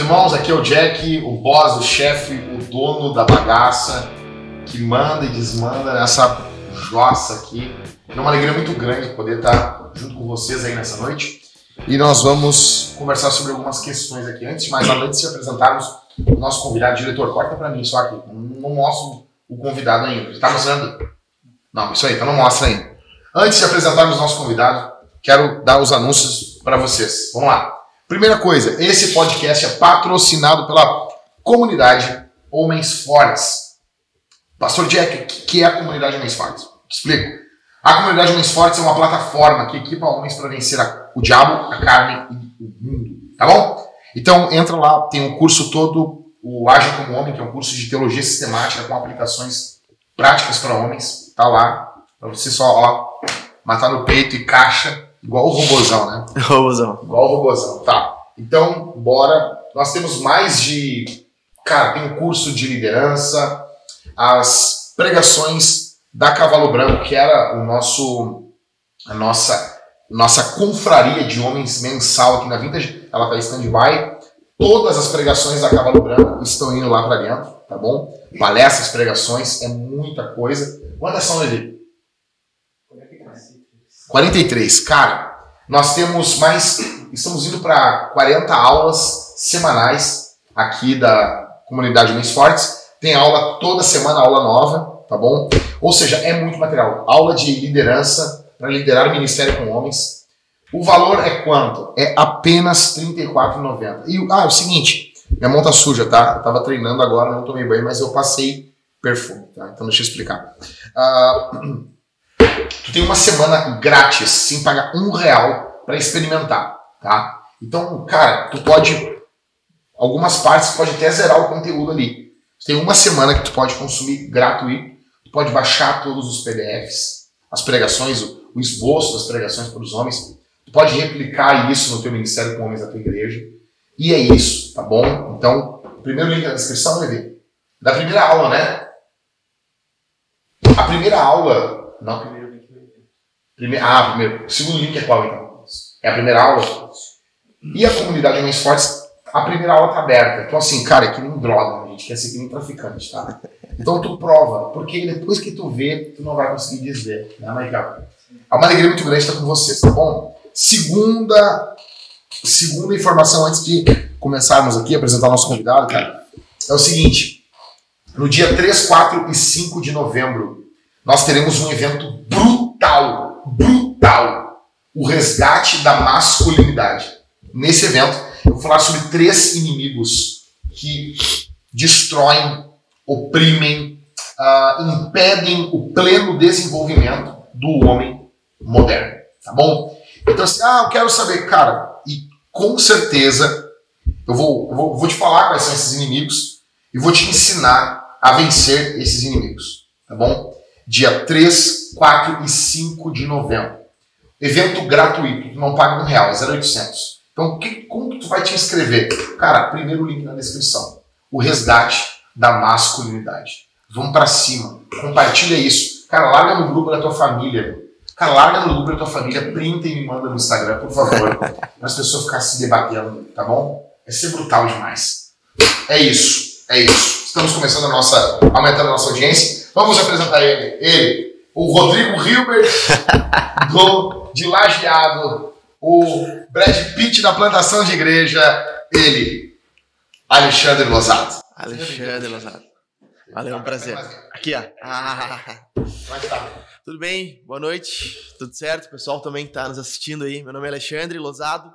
Irmãos. Aqui é o Jack, o boss, o chefe, o dono da bagaça que manda e desmanda nessa jossa aqui. É uma alegria muito grande poder estar junto com vocês aí nessa noite. E nós vamos conversar sobre algumas questões aqui. Antes de mais nada, antes de apresentarmos o nosso convidado, diretor, corta para mim só aqui. Não mostro o convidado ainda. Está mostrando? Não, isso aí, então não mostra ainda. Antes de apresentarmos o nosso convidado, quero dar os anúncios para vocês. Vamos lá. Primeira coisa, esse podcast é patrocinado pela comunidade Homens Fortes. Pastor Jack, o que é a comunidade Homens Fortes? Explico. A comunidade Homens Fortes é uma plataforma que equipa homens para vencer o diabo, a carne e o mundo. Tá bom? Então entra lá, tem um curso todo, o Age como Homem, que é um curso de teologia sistemática com aplicações práticas para homens. Tá lá, para você só ó, matar no peito e caixa Igual o robozão, né? robozão. Igual o robozão, tá. Então, bora. Nós temos mais de. Cara, tem um curso de liderança, as pregações da Cavalo Branco, que era o nosso. A nossa. Nossa confraria de homens mensal aqui na Vintage, ela tá em stand-by. Todas as pregações da Cavalo Branco estão indo lá para dentro, tá bom? Palestras, pregações, é muita coisa. Quantas são, Levi? 43. Cara, nós temos mais. Estamos indo para 40 aulas semanais aqui da comunidade Homens Fortes. Tem aula toda semana, aula nova, tá bom? Ou seja, é muito material. Aula de liderança para liderar o ministério com homens. O valor é quanto? É apenas R$ 34,90. E ah, é o seguinte, minha mão tá suja, tá? Eu tava treinando agora, não tomei banho, mas eu passei perfume, tá? Então deixa eu explicar. Uh, tu tem uma semana grátis, sem pagar um real para experimentar, tá? Então, cara, tu pode algumas partes pode até zerar o conteúdo ali. Tu tem uma semana que tu pode consumir gratuito, tu pode baixar todos os PDFs, as pregações, o, esboço das pregações para os homens. Tu pode replicar isso no teu ministério com homens da tua igreja. E é isso, tá bom? Então, primeiro link na descrição, Levi. Da primeira aula, né? A primeira aula. Não, primeiro Primeiro, ah, primeiro. O segundo link é qual então? É a primeira aula? E a comunidade Homens Fortes, a primeira aula tá aberta. Então, assim, cara, é que nem droga, a gente quer ser que nem traficante, tá? Então tu prova, porque depois que tu vê, tu não vai conseguir dizer, né, Michael? É uma alegria muito grande estar com vocês, tá bom? Segunda, segunda informação antes de começarmos aqui, apresentar o nosso convidado, cara, é o seguinte. No dia 3, 4 e 5 de novembro, nós teremos um evento brutal brutal o resgate da masculinidade. Nesse evento, eu vou falar sobre três inimigos que destroem, oprimem, uh, impedem o pleno desenvolvimento do homem moderno. Tá bom? Então, assim, ah, eu quero saber, cara, e com certeza eu vou, eu vou, vou te falar quais são esses inimigos e vou te ensinar a vencer esses inimigos. Tá bom? dia 3, 4 e 5 de novembro. Evento gratuito, tu não paga um real, é 0,800. Então, que, como tu vai te inscrever? Cara, primeiro link na descrição. O resgate da masculinidade. Vamos para cima. Compartilha isso. Cara, larga no grupo da tua família. Cara, larga no grupo da tua família, printa e me manda no Instagram, por favor. para as pessoas ficarem se debatendo, tá bom? Vai ser brutal demais. É isso. É isso. Estamos começando a nossa, aumentando a nossa audiência. Vamos apresentar ele. Ele, o Rodrigo Hilbert, do, de Lajeado, o Brad Pitt da plantação de igreja, ele, Alexandre Lozado. Alexandre Lozado. Valeu, um prazer. Aqui, ó. Ah. Tudo bem? Boa noite. Tudo certo? O pessoal também que está nos assistindo aí. Meu nome é Alexandre Lozado,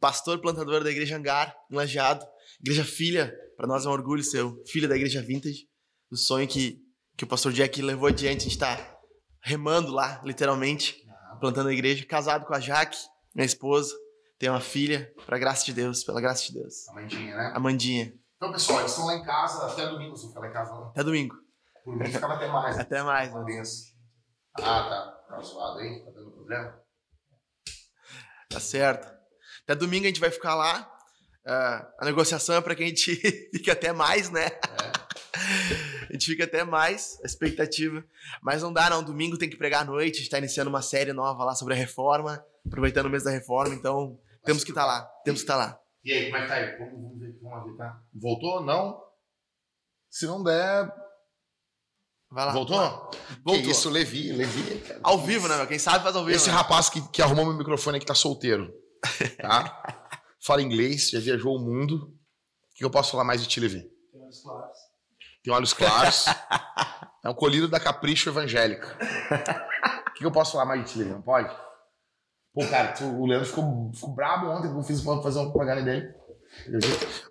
pastor plantador da Igreja Angar, em Lajeado. Igreja filha, para nós é um orgulho ser filho da Igreja Vintage. O sonho que que o pastor Jack levou adiante. A gente está remando lá, literalmente, plantando a igreja. Casado com a Jaque, minha esposa. Tem uma filha, para graça de Deus, pela graça de Deus. Amandinha, né? Amandinha. Então, pessoal, eles estão lá em casa até domingo. Você ficar lá em casa, não? Até domingo. Por mim, ficava até mais. até mais. Né? Ah, tá. Tá zoado aí? Tá dando problema? Tá certo. Até domingo a gente vai ficar lá. Uh, a negociação é para que a gente fique até mais, né? É gente fica até mais a expectativa. Mas não dá, não. Domingo tem que pregar à noite. A gente tá iniciando uma série nova lá sobre a reforma, aproveitando o mês da reforma. Então, Temos que estar tá lá. Temos que estar tá lá. E aí, como é que tá aí? Vamos, ver, vamos ver, tá? Voltou? Não? Se não der. Vai lá. Voltou? Voltou. Que isso, Levi, Levi. Cara. Ao vivo, né, meu? Quem sabe faz ao vivo. Esse né? rapaz que, que arrumou meu microfone aqui tá solteiro. Tá? Fala inglês, já viajou o mundo. O que eu posso falar mais de ti, Levi? Tem olhos claros. Tem olhos claros. é um colírio da capricho evangélica. O que eu posso falar mais de ti? Não pode? Pô, cara, tu, o Leandro ficou, ficou brabo ontem que eu fiz fazer uma propaganda dele.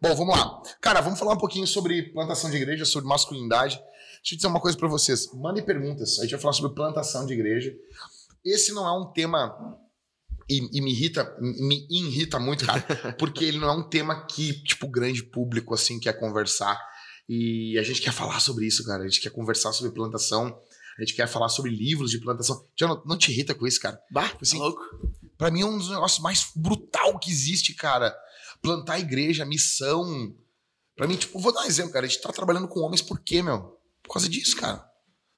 Bom, vamos lá. Cara, vamos falar um pouquinho sobre plantação de igreja, sobre masculinidade. Deixa eu dizer uma coisa para vocês. Mandem perguntas. A gente vai falar sobre plantação de igreja. Esse não é um tema e, e, me irrita, me irrita muito, cara, porque ele não é um tema que, tipo, grande público, assim, quer conversar. E a gente quer falar sobre isso, cara. A gente quer conversar sobre plantação. A gente quer falar sobre livros de plantação. Já não, te irrita com isso, cara? Bah, tipo assim, louco. Pra mim é um dos negócios mais brutal que existe, cara. Plantar igreja, missão. Pra mim, tipo, vou dar um exemplo, cara. A gente tá trabalhando com homens por quê, meu? Por causa disso, cara.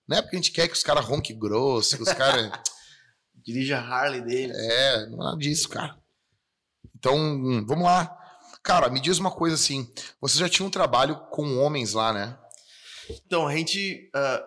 Não é porque a gente quer que os caras ronquem grosso, que os caras. Dirija a Harley dele. É, não é nada disso, cara. Então, vamos lá. Cara, me diz uma coisa assim. Você já tinha um trabalho com homens lá, né? Então, a gente. Uh,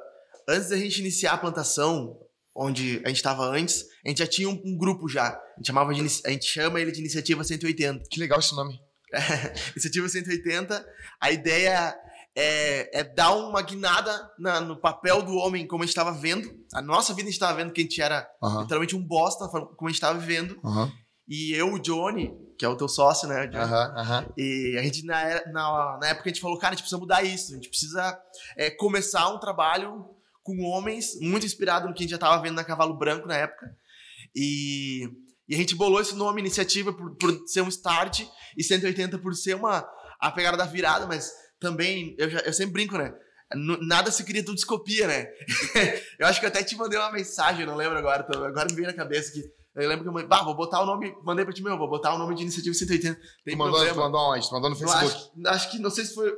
antes da gente iniciar a plantação, onde a gente estava antes, a gente já tinha um, um, grupo já. A gente, chamava de, a gente chama ele de Iniciativa 180. Que legal esse nome. Iniciativa 180. A ideia é, é dar uma guinada na, no papel do homem, como a gente estava vendo. A nossa vida a gente estava vendo que a gente era uhum. literalmente um bosta, como a gente estava vivendo. Uhum. E eu, o Johnny, que é o teu sócio, né? Uhum, e a gente, na, na, na, época, a gente falou, cara, a gente precisa mudar isso. A gente precisa é, começar um trabalho com homens, muito inspirado no que a gente já estava vendo na Cavalo Branco na época. E, e a gente bolou esse nome, iniciativa, por, por ser um start, e 180 por ser uma, a pegada da virada, mas também, eu, já, eu sempre brinco, né? Nada se cria, tudo se copia, né? eu acho que eu até te mandei uma mensagem, não lembro agora, agora me veio na cabeça que eu lembro que eu mandei, bah, vou botar o nome, mandei pra ti, meu, vou botar o nome de Iniciativa 180. Tem tu mandou, problema. Tu mandou onde? Tu mandou no Facebook? Acho, acho, que, não sei se foi,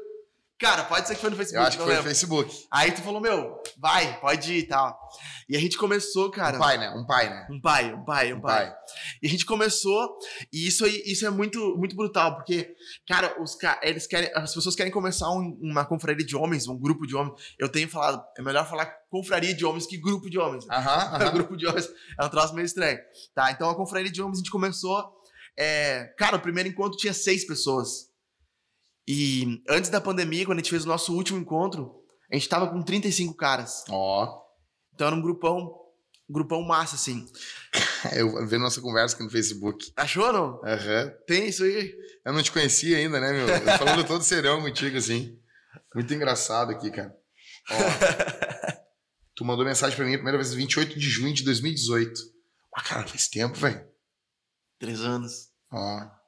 Cara, pode ser que foi no Facebook. Eu acho que foi no Facebook. Aí tu falou, meu, vai, pode ir e tal. E a gente começou, cara. Um pai, né? Um pai, né? Um pai, um pai, um, um pai. pai. E a gente começou, e isso aí, isso é muito, muito brutal, porque, cara, os eles querem, as pessoas querem começar um, uma confraria de homens, um grupo de homens. Eu tenho falado, é melhor falar confraria de homens que grupo de homens. Aham. Uh -huh, grupo de homens é um troço meio estranho. Tá, então a confraria de homens a gente começou. É, cara, o primeiro encontro tinha seis pessoas. E antes da pandemia, quando a gente fez o nosso último encontro, a gente tava com 35 caras. Ó. Oh. Então era um grupão, grupão massa, assim. Eu vi nossa conversa aqui no Facebook. Achou, não? Aham. Uhum. Tem isso aí. Eu não te conhecia ainda, né, meu? Eu falando todo serão contigo, assim. Muito engraçado aqui, cara. Ó. tu mandou mensagem pra mim a primeira vez 28 de junho de 2018. Ah, cara, faz tempo, velho. Três anos. Ó.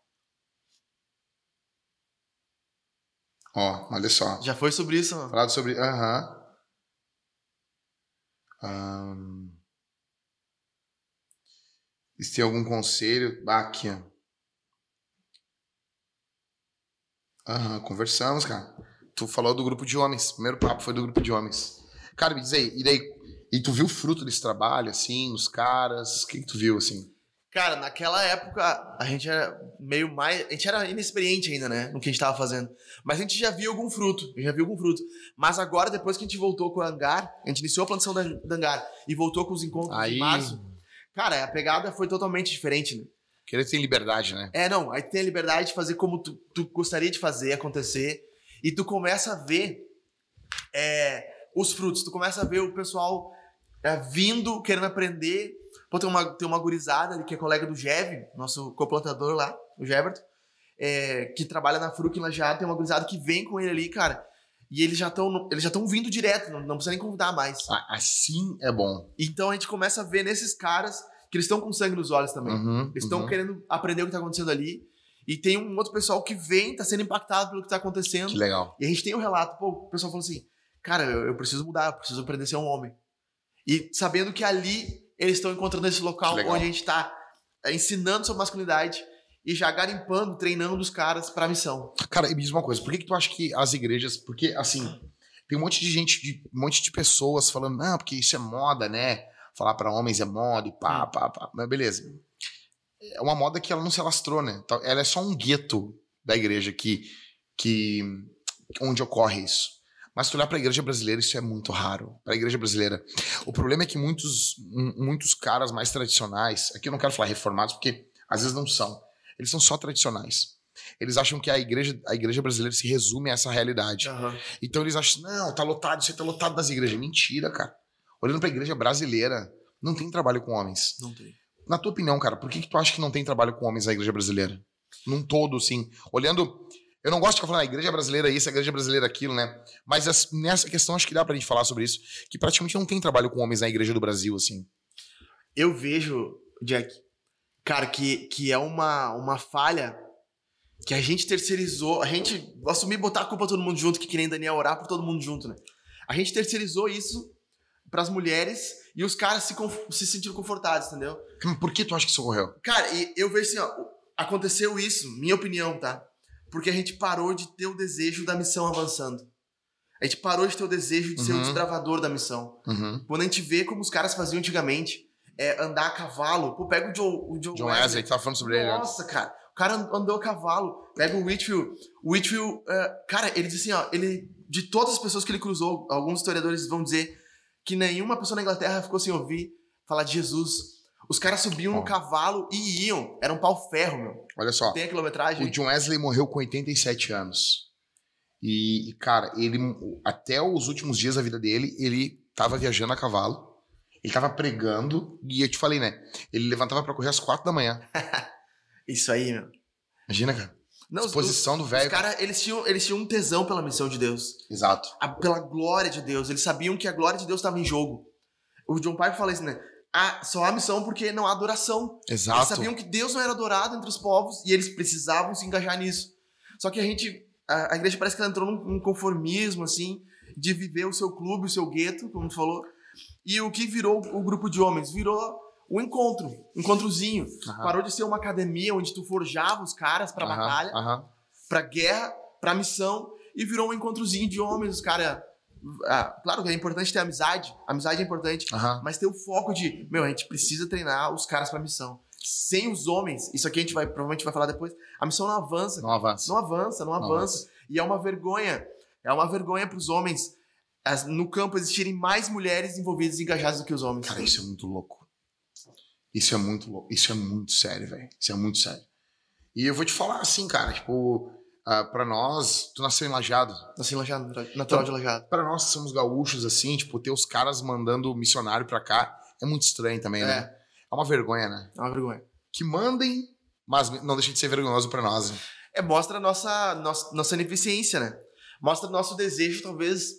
Ó, olha só. Já foi sobre isso, mano? Falado sobre. Aham. Um... Se tem algum conselho. Ah, aqui, ó. Aham, conversamos, cara. Tu falou do grupo de homens. Primeiro papo foi do grupo de homens. Cara, me diz aí, e daí? E tu viu o fruto desse trabalho, assim, nos caras? O que, que tu viu, assim? Cara, naquela época a gente era meio mais. A gente era inexperiente ainda, né? No que a gente tava fazendo. Mas a gente já viu algum fruto. Já viu algum fruto. Mas agora, depois que a gente voltou com o hangar, a gente iniciou a plantação da, hangar e voltou com os encontros Aí... de março. Cara, a pegada foi totalmente diferente, né? Que ele tem liberdade, né? É, não. Aí tem a liberdade de fazer como tu, tu gostaria de fazer acontecer. E tu começa a ver é, os frutos. Tu começa a ver o pessoal é, vindo, querendo aprender Pô, tem uma, tem uma gurizada ali que é colega do Jev, nosso coplantador lá, o Jeverton, é, que trabalha na Fruc em Lajeado, tem uma gurizada que vem com ele ali, cara. E eles já estão eles já estão vindo direto, não, não precisa nem convidar mais. Assim é bom. Então a gente começa a ver nesses caras que eles estão com sangue nos olhos também. Uhum, eles estão uhum. querendo aprender o que está acontecendo ali. E tem um outro pessoal que vem, tá sendo impactado pelo que tá acontecendo. Que legal. E a gente tem um relato, pô, o pessoal falou assim: cara, eu, eu preciso mudar, eu preciso aprender a ser um homem. E sabendo que ali eles estão encontrando esse local onde a gente está é, ensinando sobre masculinidade e já garimpando, treinando os caras para a missão. Cara, e me diz uma coisa, por que, que tu acha que as igrejas, porque assim, tem um monte de gente, de, um monte de pessoas falando, não, porque isso é moda, né? Falar para homens é moda e pá, pá, pá. Mas beleza. é uma moda que ela não se alastrou, né? Então, ela é só um gueto da igreja que, que onde ocorre isso. Mas se tu olhar para a igreja brasileira, isso é muito raro. Para a igreja brasileira. O problema é que muitos, muitos caras mais tradicionais, aqui eu não quero falar reformados, porque às vezes não são. Eles são só tradicionais. Eles acham que a igreja, a igreja brasileira se resume a essa realidade. Uhum. Então eles acham, não, tá lotado, isso aí tá lotado das igrejas. Mentira, cara. Olhando para a igreja brasileira, não tem trabalho com homens. Não tem. Na tua opinião, cara, por que, que tu acha que não tem trabalho com homens na igreja brasileira? Num todo, assim. Olhando. Eu não gosto de ficar falando a igreja brasileira isso, a igreja brasileira aquilo, né? Mas nessa questão acho que dá pra gente falar sobre isso. Que praticamente não tem trabalho com homens na igreja do Brasil, assim. Eu vejo, Jack, cara, que, que é uma, uma falha que a gente terceirizou. A gente assumir botar a culpa todo mundo junto, que que nem Daniel orar por todo mundo junto, né? A gente terceirizou isso para as mulheres e os caras se, se sentiram confortados, entendeu? Por que tu acha que isso ocorreu? Cara, eu vejo assim, ó, aconteceu isso, minha opinião, tá? Porque a gente parou de ter o desejo da missão avançando. A gente parou de ter o desejo de uhum. ser o uhum. desbravador da missão. Uhum. Quando a gente vê como os caras faziam antigamente, é, andar a cavalo. Pô, pega o John, o John, John Wesley, Wesley, que tava falando sobre Nossa, ele. Nossa, cara. O cara andou a cavalo. Pega o Whitfield. O Whitfield, uh, cara, ele diz assim, ó, ele, de todas as pessoas que ele cruzou, alguns historiadores vão dizer que nenhuma pessoa na Inglaterra ficou sem ouvir falar de Jesus. Os caras subiam no cavalo e iam. Era um pau ferro, meu. Olha só. Tem a quilometragem. O John Wesley morreu com 87 anos. E, cara, ele até os últimos dias da vida dele, ele tava viajando a cavalo. Ele tava pregando e eu te falei, né? Ele levantava para correr às quatro da manhã. Isso aí, meu. Imagina, cara. Não, Exposição do velho. Os caras, eles tinham, eles tinham um tesão pela missão de Deus. Exato. A, pela glória de Deus. Eles sabiam que a glória de Deus estava em jogo. O John Piper fala isso, né? Ah, só há missão porque não há adoração. Exato. Eles sabiam que Deus não era adorado entre os povos e eles precisavam se engajar nisso. Só que a gente, a, a igreja parece que ela entrou num, num, conformismo, assim, de viver o seu clube, o seu gueto, como tu falou. E o que virou o grupo de homens? Virou o encontro, encontrozinho. Uhum. Parou de ser uma academia onde tu forjava os caras pra uhum. batalha, uhum. pra guerra, pra missão, e virou um encontrozinho de homens, os caras. Ah, claro que é importante ter amizade, amizade é importante, mas ter o foco de, meu, a gente precisa treinar os caras pra missão. Sem os homens, isso aqui a gente vai provavelmente vai falar depois, a missão não avança. Não avança. Não avança, não, não avança. avança. E é uma vergonha. É uma vergonha para os homens no campo existirem mais mulheres envolvidas e engajadas do que os homens. Cara, isso é muito louco. Isso é muito louco. Isso é muito sério, velho. Isso é muito sério. E eu vou te falar assim, cara, tipo, uh, pra nós, tu nasceu em Lajado. Nasci em Lajado, natural então, de Lajado. Pra nós que somos gaúchos, assim, tipo, ter os caras mandando missionário pra cá é muito estranho também, né? é. né? É uma vergonha, né? É uma vergonha. Que mandem, mas não deixem de ser vergonhoso pra nós. Né? É, mostra a nossa, nossa, nossa ineficiência, né? Mostra o nosso desejo, talvez.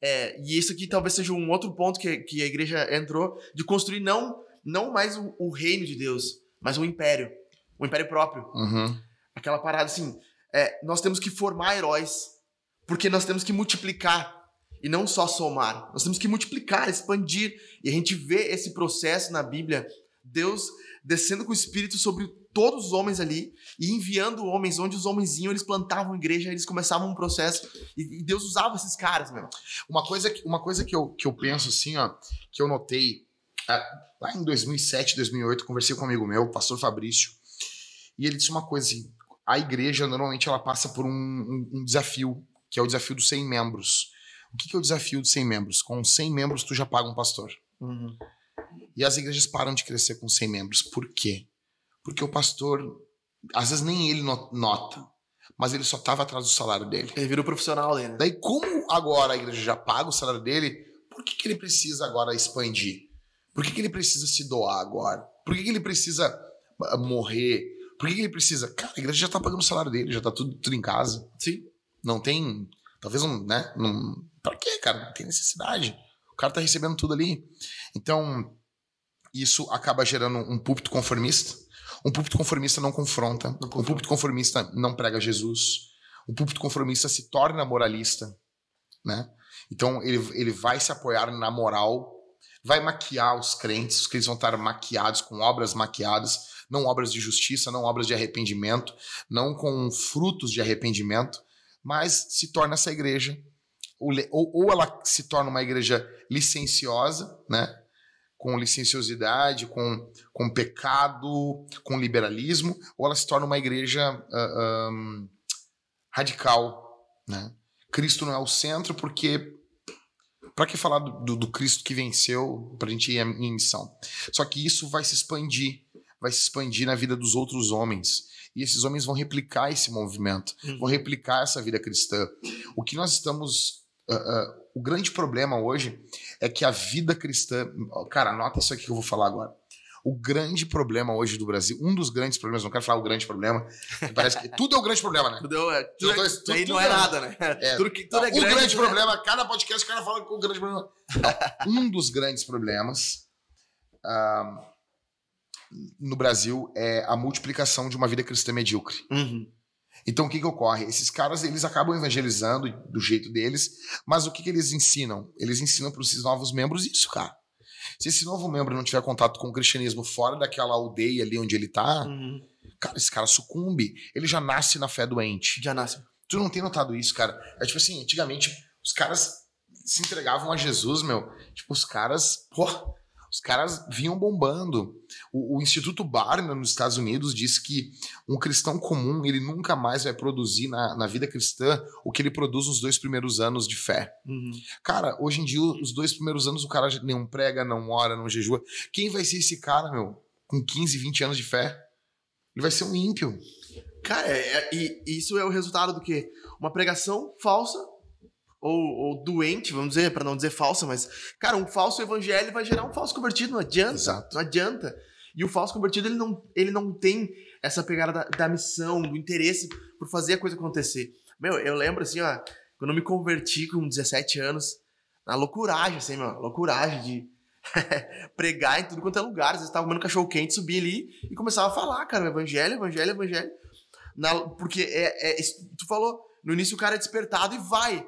É, e isso aqui talvez seja um outro ponto que, que a igreja entrou, de construir não não mais o, o reino de Deus, mas um império. Um império próprio. Uhum. Aquela parada assim. É, nós temos que formar heróis, porque nós temos que multiplicar e não só somar. Nós temos que multiplicar, expandir. E a gente vê esse processo na Bíblia, Deus descendo com o Espírito sobre todos os homens ali e enviando homens onde os homens iam, eles plantavam igreja, eles começavam um processo e, Deus usava esses caras, meu. Uma coisa, uma coisa que, eu, que eu penso assim, ó, que eu notei Lá em 2007, 2008, conversei com um amigo meu, o pastor Fabrício, e ele disse uma coisa assim: a igreja normalmente ela passa por um, um, um desafio, que é o desafio dos 100 membros. O que, que é o desafio dos 100 membros? Com 100 membros, tu já paga um pastor. Uhum. E as igrejas param de crescer com 100 membros. Por quê? Porque o pastor, às vezes nem ele nota, mas ele só estava atrás do salário dele. Ele virou profissional dele. Né? Daí, como agora a igreja já paga o salário dele, por que, que ele precisa agora expandir? Por que, que ele precisa se doar agora? Por que, que ele precisa ah, morrer? Por que, que ele precisa. Cara, a igreja já tá pagando o salário dele, já tá tudo, tudo em casa. Sim. Não tem. Talvez um, né? Não, pra quê, cara? Não tem necessidade. O cara tá recebendo tudo ali. Então, isso acaba gerando um púlpito conformista. Um púlpito conformista não confronta. Não um púlpito conformista não prega Jesus. Um púlpito conformista se torna moralista, né? Então ele, ele vai se apoiar na moral vai maquiar os crentes, os crentes vão estar maquiados com obras maquiadas, não obras de justiça, não obras de arrependimento, não com frutos de arrependimento, mas se torna essa igreja, ou, ou ela se torna uma igreja licenciosa, né? com licenciosidade, com, com pecado, com liberalismo, ou ela se torna uma igreja uh, um, radical. Né? Cristo não é o centro porque para que falar do, do, Cristo que venceu para a gente ir em missão? Só que isso vai se expandir, vai se expandir na vida dos outros homens. E esses homens vão replicar esse movimento, uhum. vão replicar essa vida cristã. O que nós estamos. Uh, uh, o grande problema hoje é que a vida cristã. Cara, anota isso aqui que eu vou falar agora. O grande problema hoje do Brasil, um dos grandes problemas, não quero falar o grande problema, parece que tudo é o grande problema, né? Tudo, é, tudo, tudo, aí tudo não é, é nada, né? É, tudo, tudo não, é grande, o grande né? problema, cada podcast o cara fala que o grande problema. Não, um dos grandes problemas uh, no Brasil é a multiplicação de uma vida cristã medíocre. Uhum. Então o que, que ocorre? Esses caras eles acabam evangelizando do jeito deles, mas o que, que eles ensinam? Eles ensinam para esses novos membros isso, cara. Se esse novo membro não tiver contato com o cristianismo fora daquela aldeia ali onde ele tá, uhum. cara, esse cara sucumbe. Ele já nasce na fé doente. Já nasce. Tu não tem notado isso, cara? É tipo assim, antigamente os caras se entregavam a Jesus, meu. Tipo, os caras, pô, os caras vinham bombando. O, o, Instituto Barna, nos Estados Unidos, diz que um cristão comum ele nunca mais vai produzir na, na vida cristã o que ele produz nos dois primeiros anos de fé. Uhum. Cara, hoje em dia, os dois primeiros anos, o cara não prega, não ora, não jejua. Quem vai ser esse cara, meu, com 15, 20 anos de fé? Ele vai ser um ímpio. Cara, é, é, e isso é o resultado do quê? Uma pregação falsa ou, ou doente, vamos dizer, para não dizer falsa, mas, cara, um falso evangelho vai gerar um falso convertido, não adianta. Exato. Não adianta. E o falso convertido, ele não, ele não tem essa pegada da, da missão, do interesse por fazer a coisa acontecer. Meu, eu lembro assim, ó, quando eu me converti com 17 anos, na loucuragem, assim, meu, loucuragem de pregar em tudo quanto é lugar. Às vezes tava comendo cachorro quente, subia ali e começava a falar, cara, evangelho, evangelho, evangelho. Na, porque é, é, tu falou, no início o cara é despertado e vai.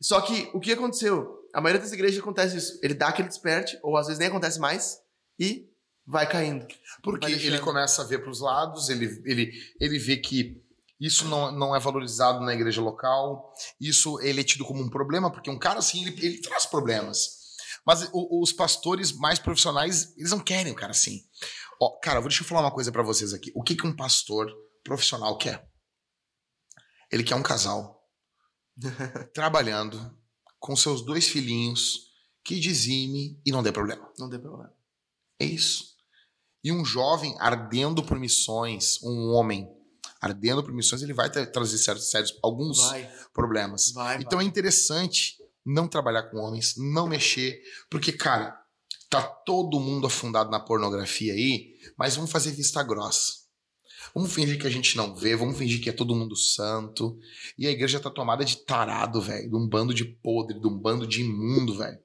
Só que o que aconteceu? A maioria das igrejas acontece isso. Ele dá aquele desperte, ou às vezes nem acontece mais, e vai caindo. Porque vai ele começa a ver para os lados, ele, ele, ele vê que isso não, não é valorizado na igreja local, isso ele é tido como um problema, porque um cara assim, ele, ele traz problemas. Mas o, os pastores mais profissionais, eles não querem um cara assim. Ó, cara, vou deixa eu falar uma coisa para vocês aqui. O que, que um pastor profissional quer? Ele quer um casal trabalhando com seus dois filhinhos, que dizime e não dê problema. Não dê problema. É isso. E um jovem ardendo por missões, um homem ardendo por missões, ele vai trazer sérios alguns vai. problemas. Vai, então vai. é interessante não trabalhar com homens, não mexer, porque, cara, tá todo mundo afundado na pornografia aí, mas vamos fazer vista grossa. Vamos fingir que a gente não vê, vamos fingir que é todo mundo santo. E a igreja tá tomada de tarado, velho, de um bando de podre, de um bando de imundo, velho.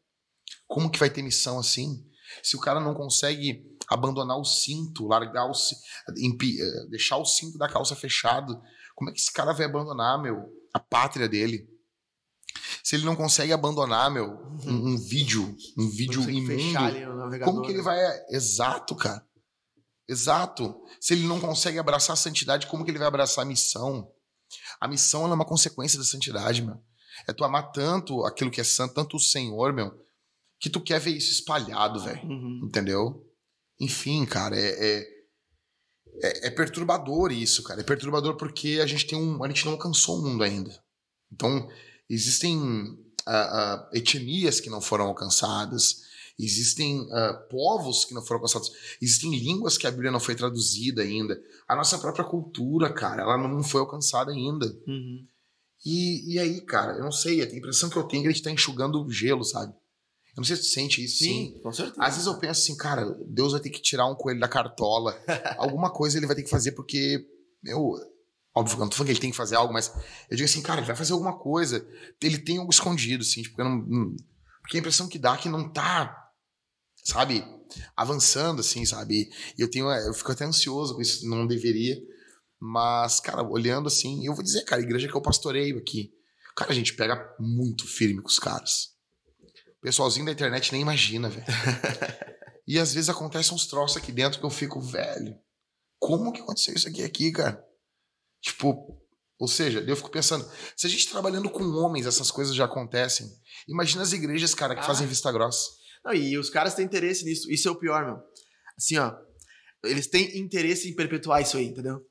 Como que vai ter missão assim? Se o cara não consegue abandonar o cinto, largar o eh, deixar o cinto da calça fechado, como é que esse cara vai abandonar, meu, a pátria dele? Se ele não consegue abandonar, meu, um, um vídeo, um vídeo imundo, como que ele vai? Exato, cara. Exato. Se ele não consegue abraçar a santidade, como que ele vai abraçar a missão? A missão é uma consequência da santidade, meu. É tu amar tanto aquilo que é santo, tanto o Senhor, meu, que tu quer ver isso espalhado, velho. Uhum. Entendeu? Enfim, cara, é, é, é, é, perturbador isso, cara. É perturbador porque a gente tem um. A gente não alcançou o mundo ainda. Então, existem uh, uh, etnias que não foram alcançadas existem uh, povos que não foram alcançados, existem línguas que a Bíblia não foi traduzida ainda. A nossa própria cultura, cara, ela não foi alcançada ainda. Uhum. E, e aí, cara, eu não sei, a impressão que eu tenho é que a gente tá enxugando gelo, sabe? Eu não sei se tu sente isso. Sim, sim, com certeza. Às vezes eu penso assim, cara, Deus vai ter que tirar um coelho da cartola. Alguma coisa ele vai ter que fazer, porque, meu, óbvio que eu não tô falando que ele tem que fazer algo, mas eu digo assim, cara, ele vai fazer alguma coisa. Ele tem algo escondido, assim, tipo, não, não, porque a impressão que dá é que não tá sabe, avançando, assim, sabe? E eu tenho, eu fico até ansioso com isso, não deveria. Mas, cara, olhando assim, eu vou dizer, cara, a igreja que eu pastoreio aqui, cara, a gente pega muito firme com os caras. O pessoalzinho da internet nem imagina, velho. e às vezes acontecem uns troços aqui dentro que eu fico, velho, como que aconteceu isso aqui aqui, cara? Tipo, ou seja, eu fico pensando, se a gente trabalhando com homens, essas coisas já acontecem. Imagina as igrejas, cara, que ah. fazem vista grossa. Não, e os caras têm interesse nisso. Isso é o pior, meu. Assim, ó. Eles têm interesse em perpetuar isso aí, entendeu?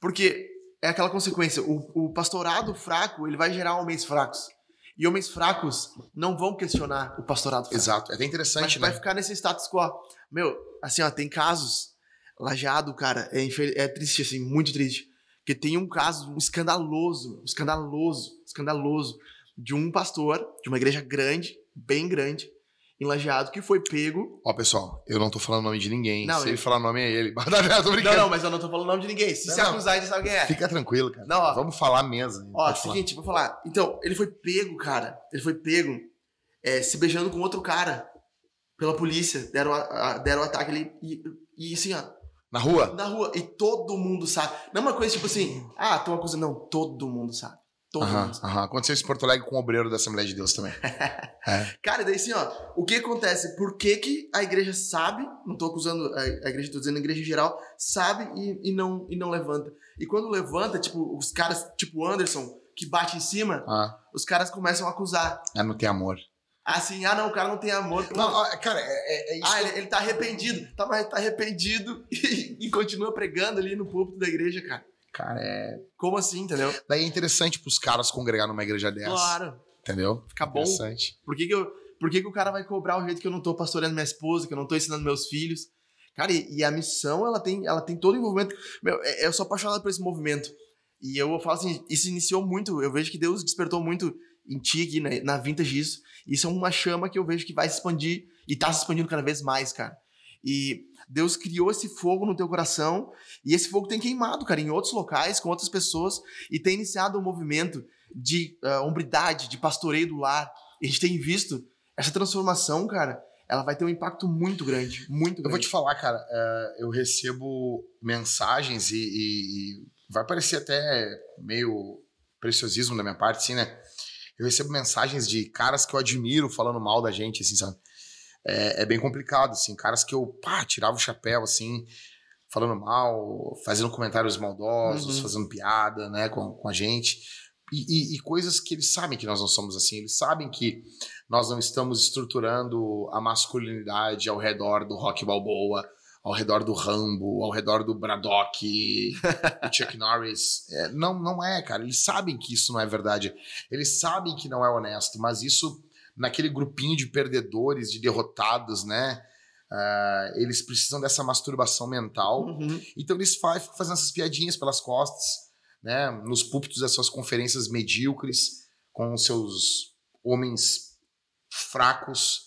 Porque é aquela consequência. O, o pastorado fraco, ele vai gerar homens fracos. E homens fracos não vão questionar o pastorado fraco. Exato. É até interessante, Mas né? vai ficar nesse status quo. Meu, assim, ó, tem casos. Lajado, cara, é, é triste, assim, muito triste. Que tem um caso, um escandaloso, um escandaloso, escandaloso, de um pastor de uma igreja grande, bem grande, em Lajeado, que foi pego. Ó, pessoal, eu não tô falando o nome de ninguém. Não, Se ele falar o nome é ele. brincando. Não, não, mas eu não tô falando o nome de ninguém. Se não, se acusar, a gente sabe quem é. Fica tranquilo, cara. Não, ó, Vamos falar mesmo. Ó, seguinte, falar. vou falar. Então, ele foi pego, cara. Ele foi pego é, se beijando com outro cara pela polícia. Deram, a, deram ataque ali e, e assim, ó. Na rua? Na rua. E todo mundo sabe. Não é uma coisa tipo assim, ah, tô acusando. Não, todo mundo sabe. Todo aham, mundo. Aham. Aconteceu isso em Porto Alegre com o obreiro da Assembleia de Deus também. é. Cara, daí assim, ó, o que acontece? Por que, que a igreja sabe, não tô acusando a, igreja, tô dizendo a igreja em geral, sabe e, e, não, e não levanta. E quando levanta, tipo, os caras, tipo Anderson, que bate em cima, ah. os caras começam a acusar. É, não tem amor. Assim, ah não, o cara não tem amor. Não, cara, é, é, é isso. Ah, ele, ele tá arrependido. Tá, mas tá arrependido e, e continua pregando ali no púlpito da igreja, cara. Cara, é. Como assim, entendeu? Daí é interessante pros caras congregar numa igreja dessa. Claro. Entendeu? Fica bom. Interessante. Por que, que, eu, por que, que o cara vai cobrar o jeito que eu não tô pastoreando minha esposa, que eu não tô ensinando meus filhos? Cara, e, e a missão, ela tem, ela tem todo o envolvimento. Meu, é, eu sou apaixonado por esse movimento. E eu falo assim, isso iniciou muito. Eu vejo que Deus despertou muito em ti aqui, na, na Vintage isso. Isso é uma chama que eu vejo que vai se expandir e tá se expandindo cada vez mais, cara. E Deus criou esse fogo no teu coração e esse fogo tem queimado, cara, em outros locais, com outras pessoas e tem iniciado um movimento de uh, hombridade, de pastoreio do lar. E a gente tem visto essa transformação, cara, ela vai ter um impacto muito grande, muito grande. Eu vou te falar, cara, uh, eu recebo mensagens e, e, e, vai parecer até meio preciosismo da minha parte, assim, né? Eu recebo mensagens de caras que eu admiro falando mal da gente, assim, sabe? É, é, bem complicado, assim. Caras que eu, pá, tirava o chapéu, assim, falando mal, fazendo comentários maldosos, uhum. fazendo piada, né, com, com a gente. E, e, e, coisas que eles sabem que nós não somos assim. Eles sabem que nós não estamos estruturando a masculinidade ao redor do Rock Balboa, ao redor do Rambo, ao redor do Braddock, do Chuck Norris. É, não, não é, cara. Eles sabem que isso não é verdade. Eles sabem que não é honesto, mas isso naquele grupinho de perdedores, de derrotados, né? Uh, eles precisam dessa masturbação mental. Uhum. Então eles ficam fazendo essas piadinhas pelas costas, né? Nos púlpitos das suas conferências medíocres, com seus homens fracos.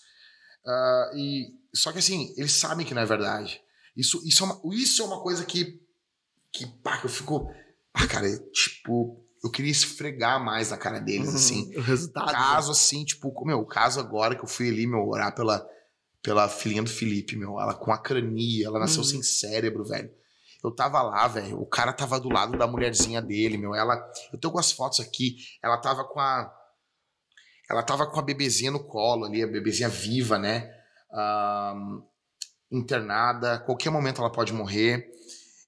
Uh, e Só que assim, eles sabem que não é verdade. Isso, isso, é, uma, isso é uma coisa que, que, pá, que eu fico. Ah, cara, é, tipo, eu queria esfregar mais na cara deles, uhum, assim. O resultado. Caso, né? assim, tipo, meu, o caso agora que eu fui ali, meu, orar pela, pela filhinha do Felipe, meu, ela com acrania, ela nasceu uhum. sem cérebro, velho. Eu tava lá, velho, o cara tava do lado da mulherzinha dele, meu, ela... Eu tô com as fotos aqui, ela tava com a... Ela tava com a bebezinha no colo ali, a bebezinha viva, né? Um, internada, qualquer momento ela pode morrer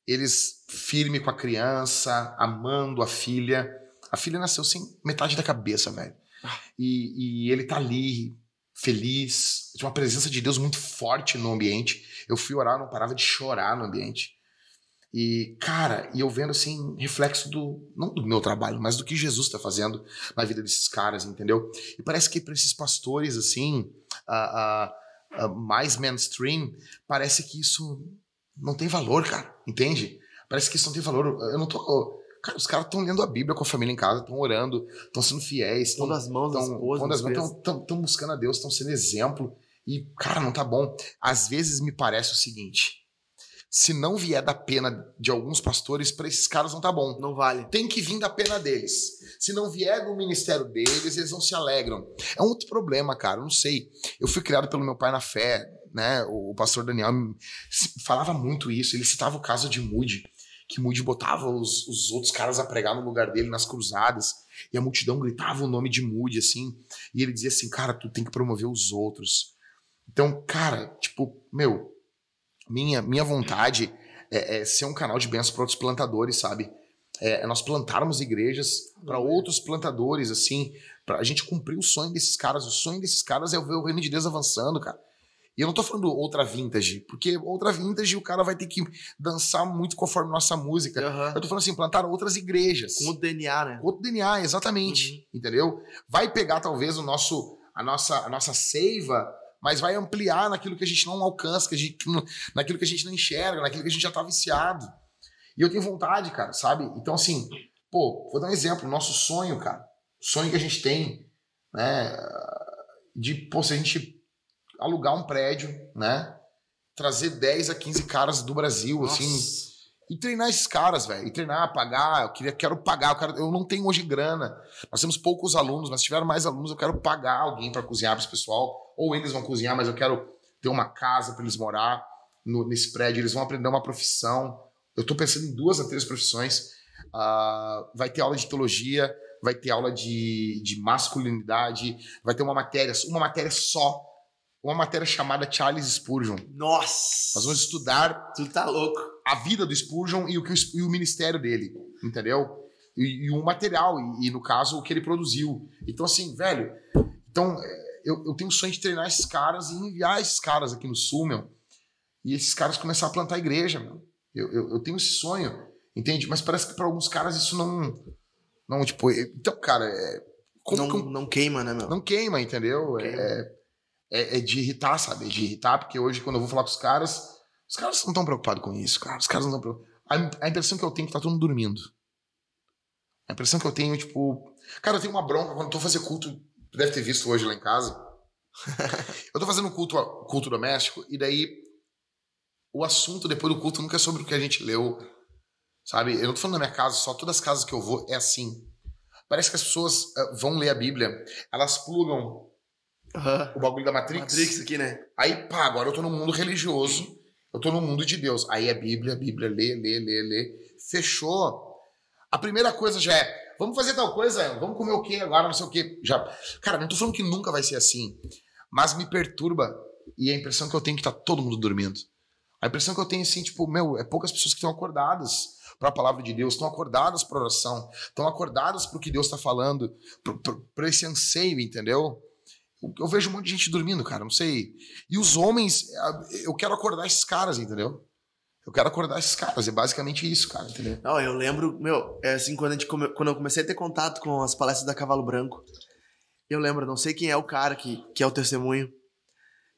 eles firme com a criança, amando a filha. A filha nasceu sem metade da cabeça, velho. E, e ele tá ali, feliz, tinha uma presença de Deus muito forte no ambiente. Eu fui orar, não parava de chorar no ambiente. E, cara, e eu vendo assim, reflexo do, não do meu trabalho, mas do que Jesus está fazendo na vida desses caras, entendeu? E parece que para esses pastores, assim, uh, uh, uh, mais mainstream, parece que isso não tem valor, cara. Entende? Parece que isso não tem valor. Eu não tô. Cara, os caras estão lendo a Bíblia com a família em casa, estão orando, estão sendo fiéis, estão as mãos das esposas, estão buscando a Deus, estão sendo exemplo. E, cara, não tá bom. Às vezes me parece o seguinte: se não vier da pena de alguns pastores, para esses caras não tá bom. Não vale. Tem que vir da pena deles. Se não vier do ministério deles, eles não se alegram. É um outro problema, cara. Eu não sei. Eu fui criado pelo meu pai na fé né? O, pastor Daniel falava muito isso. Ele citava o caso de Moody, que Moody botava os, os outros caras a pregar no lugar dele nas cruzadas e a multidão gritava o nome de Moody, assim. E ele dizia assim, cara, tu tem que promover os outros. Então, cara, tipo, meu, minha, minha vontade é, é ser um canal de bênção para outros plantadores, sabe? É, é nós plantarmos igrejas para outros plantadores, assim, para a gente cumprir o sonho desses caras. O sonho desses caras é ver o reino de Deus avançando, cara. E eu não tô falando outra vintage, porque outra vintage o cara vai ter que dançar muito conforme nossa música. Aham. Eu tô falando assim, plantar outras igrejas. Com o DNA, né? Outro DNA, exatamente. Entendeu? Vai pegar talvez o nosso, a, nossa, a nossa seiva, mas vai ampliar naquilo que a gente não alcança, que a gente, naquilo que a gente não enxerga, naquilo que a gente já tá viciado. E eu tenho vontade, cara, sabe? Então, assim, pô, vou dar um exemplo. Nosso sonho, cara, o sonho que a gente tem, né? De, pô, se a gente alugar um prédio, né? Trazer 10 a 15 caras do Brasil, assim, Nossa. e treinar esses caras, velho. E treinar, pagar. Eu queria, quero pagar. Eu, quero, eu não tenho hoje grana. Nós temos poucos alunos, mas se tiver mais alunos, eu quero pagar alguém para cozinhar para esse pessoal. Ou eles vão cozinhar, mas eu quero ter uma casa para eles morar no- nesse prédio. Eles vão aprender uma profissão. Eu tô pensando em duas a três profissões. Ah, vai ter aula de teologia, vai ter aula de, de masculinidade, vai ter uma matéria, uma matéria só. Uma matéria chamada Charles Spurgeon. Nossa. Nós vamos estudar Tu tá louco. a vida do Spurgeon e o, que o, e o ministério dele, entendeu? E, e o material, e, e, no caso, o que ele produziu. Então, assim, velho, então é, eu, eu tenho o sonho de treinar esses caras e enviar esses caras aqui no Sul, meu. E esses caras começar a plantar igreja, meu. Eu, eu, eu tenho esse sonho, entende? Mas parece que para alguns caras isso não. Não, tipo. é- Então, cara, é, como não, que não queima, né, meu? não queima, entendeu? Queima. É, é, é de irritar, sabe? É de irritar, porque hoje, quando eu vou falar com os caras, os caras não estão preocupados com isso, cara. Os caras não estão preocupados. A, a impressão que eu tenho é que tá todo mundo dormindo. A impressão que eu tenho, tipo. Cara, eu tenho uma bronca quando eu tô fazendo culto. Tu deve ter visto hoje lá em casa. eu tô fazendo culto, culto doméstico, e daí o assunto depois do culto nunca é sobre o que a gente leu. Sabe? Eu não tô falando na minha casa, só todas as casas que eu vou é assim. Parece que as pessoas eh, vão ler a Bíblia, elas plugam Aham. o bagulho da Matrix. Matrix aqui, né? Aí, pá, agora eu tô no mundo religioso, eu tô no mundo de Deus. Aí é Bíblia, Bíblia, lê, lê, lê, lê. Fechou. A primeira coisa já é, vamos fazer tal coisa, vamos comer o quê agora, não sei o quê. Já. Cara, não tô falando que nunca vai ser assim, mas me perturba e a impressão que eu tenho é que tá todo mundo dormindo. A impressão que eu tenho, assim, tipo, meu, é poucas pessoas que estão acordadas para a palavra de Deus, estão acordadas para oração, estão acordadas para o que Deus está falando, para esse anseio, entendeu? Eu vejo um monte de gente dormindo, cara, não sei. E os homens, eu quero acordar esses caras, entendeu? Eu quero acordar esses caras, é basicamente isso, cara, entendeu? Não, eu lembro, meu, é assim, quando, a gente come- quando eu comecei a ter contato com as palestras da Cavalo Branco, eu lembro, não sei quem é o cara que, que é o testemunho,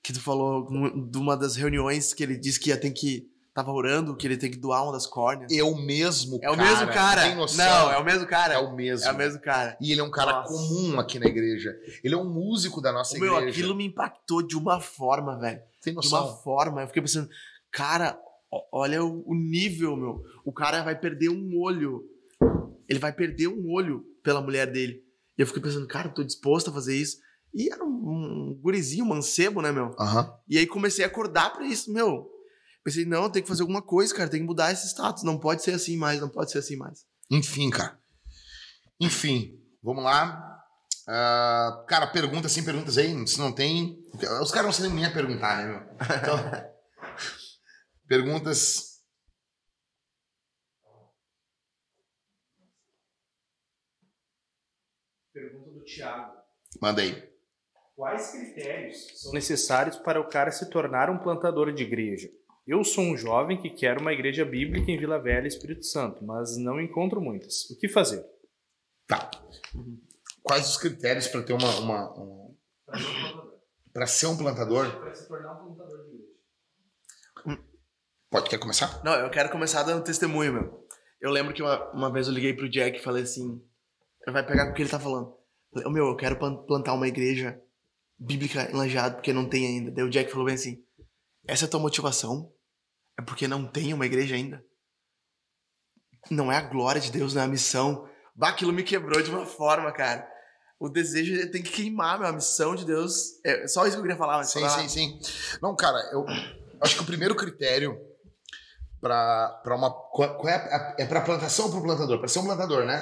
que tu falou de uma das reuniões que ele disse que ia ter que. Tava orando, que ele tem que doar uma das córneas. É o mesmo É o cara. mesmo cara. Tem noção? Não, é o mesmo cara. É o mesmo. É o mesmo cara. E ele é um cara Nossa. comum aqui na igreja. Ele é um músico da nossa Ô, meu, igreja. aquilo me impactou de uma forma, velho. Tem De uma noção? forma. Eu fiquei pensando, cara, olha o, o nível, meu. O cara vai perder um olho. Ele vai perder um olho pela mulher dele. E eu fiquei pensando, cara, eu tô disposto a fazer isso. E era um, um gurizinho, um mancebo, né, meu? Aham. E aí comecei a acordar pra isso, meu. Pensei, não, tem que fazer alguma coisa, cara, tem que mudar esse status. Não pode ser assim mais, não pode ser assim mais. Enfim, cara. Enfim, vamos lá. Ah, cara, perguntas sem perguntas aí. Se não tem. Os caras não sabem nem a perguntar, né, meu? Então, perguntas. Pergunta do Thiago. Manda aí. Quais critérios são necessários para o cara se tornar um plantador de igreja? Eu sou um jovem que quer uma igreja bíblica em Vila Velha, Espírito Santo, mas não encontro muitas. O que fazer? Tá. Quais os critérios para ter uma. uma, uma... Para ser um plantador? Para se tornar um plantador de igreja. Pode, quer começar? Não, eu quero começar dando testemunho, meu. Eu lembro que uma, uma vez eu liguei pro Jack e falei assim: vai pegar com o que ele tá falando. Eu Falei, "Ô, meu, eu quero plan- plantar uma igreja bíblica em Lajeado, porque não tem ainda. Daí o Jack falou bem assim: essa é a tua motivação? É porque não tem uma igreja ainda? Não é a glória de Deus, não é a missão. Bah, aquilo me quebrou de uma forma, cara. O desejo tem que queimar, meu. A missão de Deus. É só isso que eu queria falar. Mas Sim, falar- sim, sim. Não, cara, eu acho que o primeiro critério para uma. Qual é, a- é para plantação ou para plantador? Para ser um plantador, né?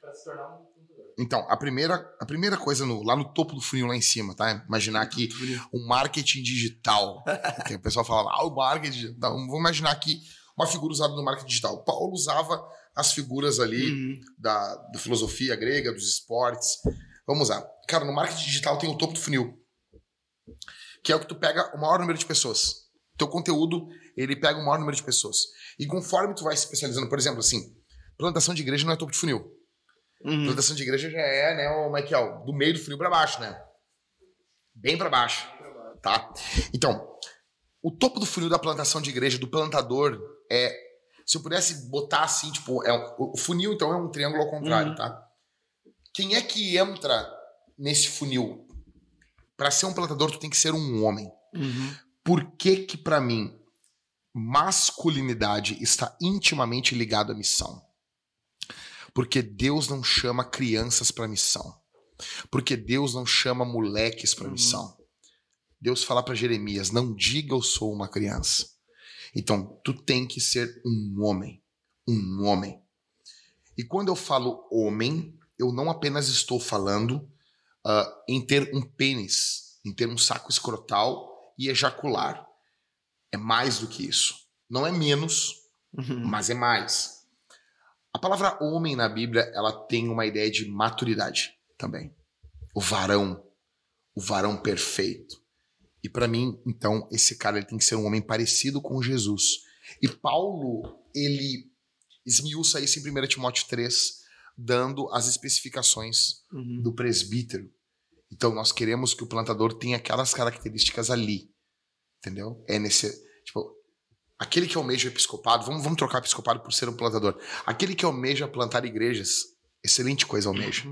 Para se tornar um. Então, a primeira, a primeira coisa no- lá no topo do funil, lá em cima, tá? Imaginar aqui um marketing digital. que o pessoal fala, ah, o marketing digital. Vamos imaginar aqui uma figura usada no marketing digital. Paulo usava as figuras ali Uhum. da, da filosofia grega, dos esportes. Vamos lá. Cara, no marketing digital tem o topo do funil. que é o que tu pega o maior número de pessoas. Teu conteúdo, ele pega o maior número de pessoas. E conforme tu vai se especializando, por exemplo, assim, plantação de igreja não é topo de funil. Uhum. Plantação de igreja já é, né, o Michael, do meio do funil para baixo, né? Bem para baixo, tá? Então, o topo do funil da plantação de igreja, do plantador, é. Se eu pudesse botar assim, tipo, é, o funil então é um triângulo ao contrário, uhum. tá? Quem é que entra nesse funil? Para ser um plantador, tu tem que ser um homem. Uhum. Por que que para mim masculinidade está intimamente ligado à missão? Porque Deus não chama crianças para missão. Porque Deus não chama moleques para uhum. missão. Deus fala para Jeremias: "Não diga eu sou uma criança". Então, tu tem que ser um homem, um homem. E quando eu falo homem, eu não apenas estou falando uh, em ter um pênis, em ter um saco escrotal e ejacular. É mais do que isso. Não é menos, uhum. mas é mais. A palavra homem na Bíblia, ela tem uma ideia de maturidade também. O varão, o varão perfeito. E para mim, então, esse cara ele tem que ser um homem parecido com Jesus. E Paulo, ele esmiuça isso em 1 Timóteo 3, dando as especificações uhum. do presbítero. Então, nós queremos que o plantador tenha aquelas características ali. Entendeu? É nesse. Tipo, aquele que almeja o episcopado, vamos, vamos trocar episcopado por ser um plantador. Aquele que almeja plantar igrejas, excelente coisa almeja.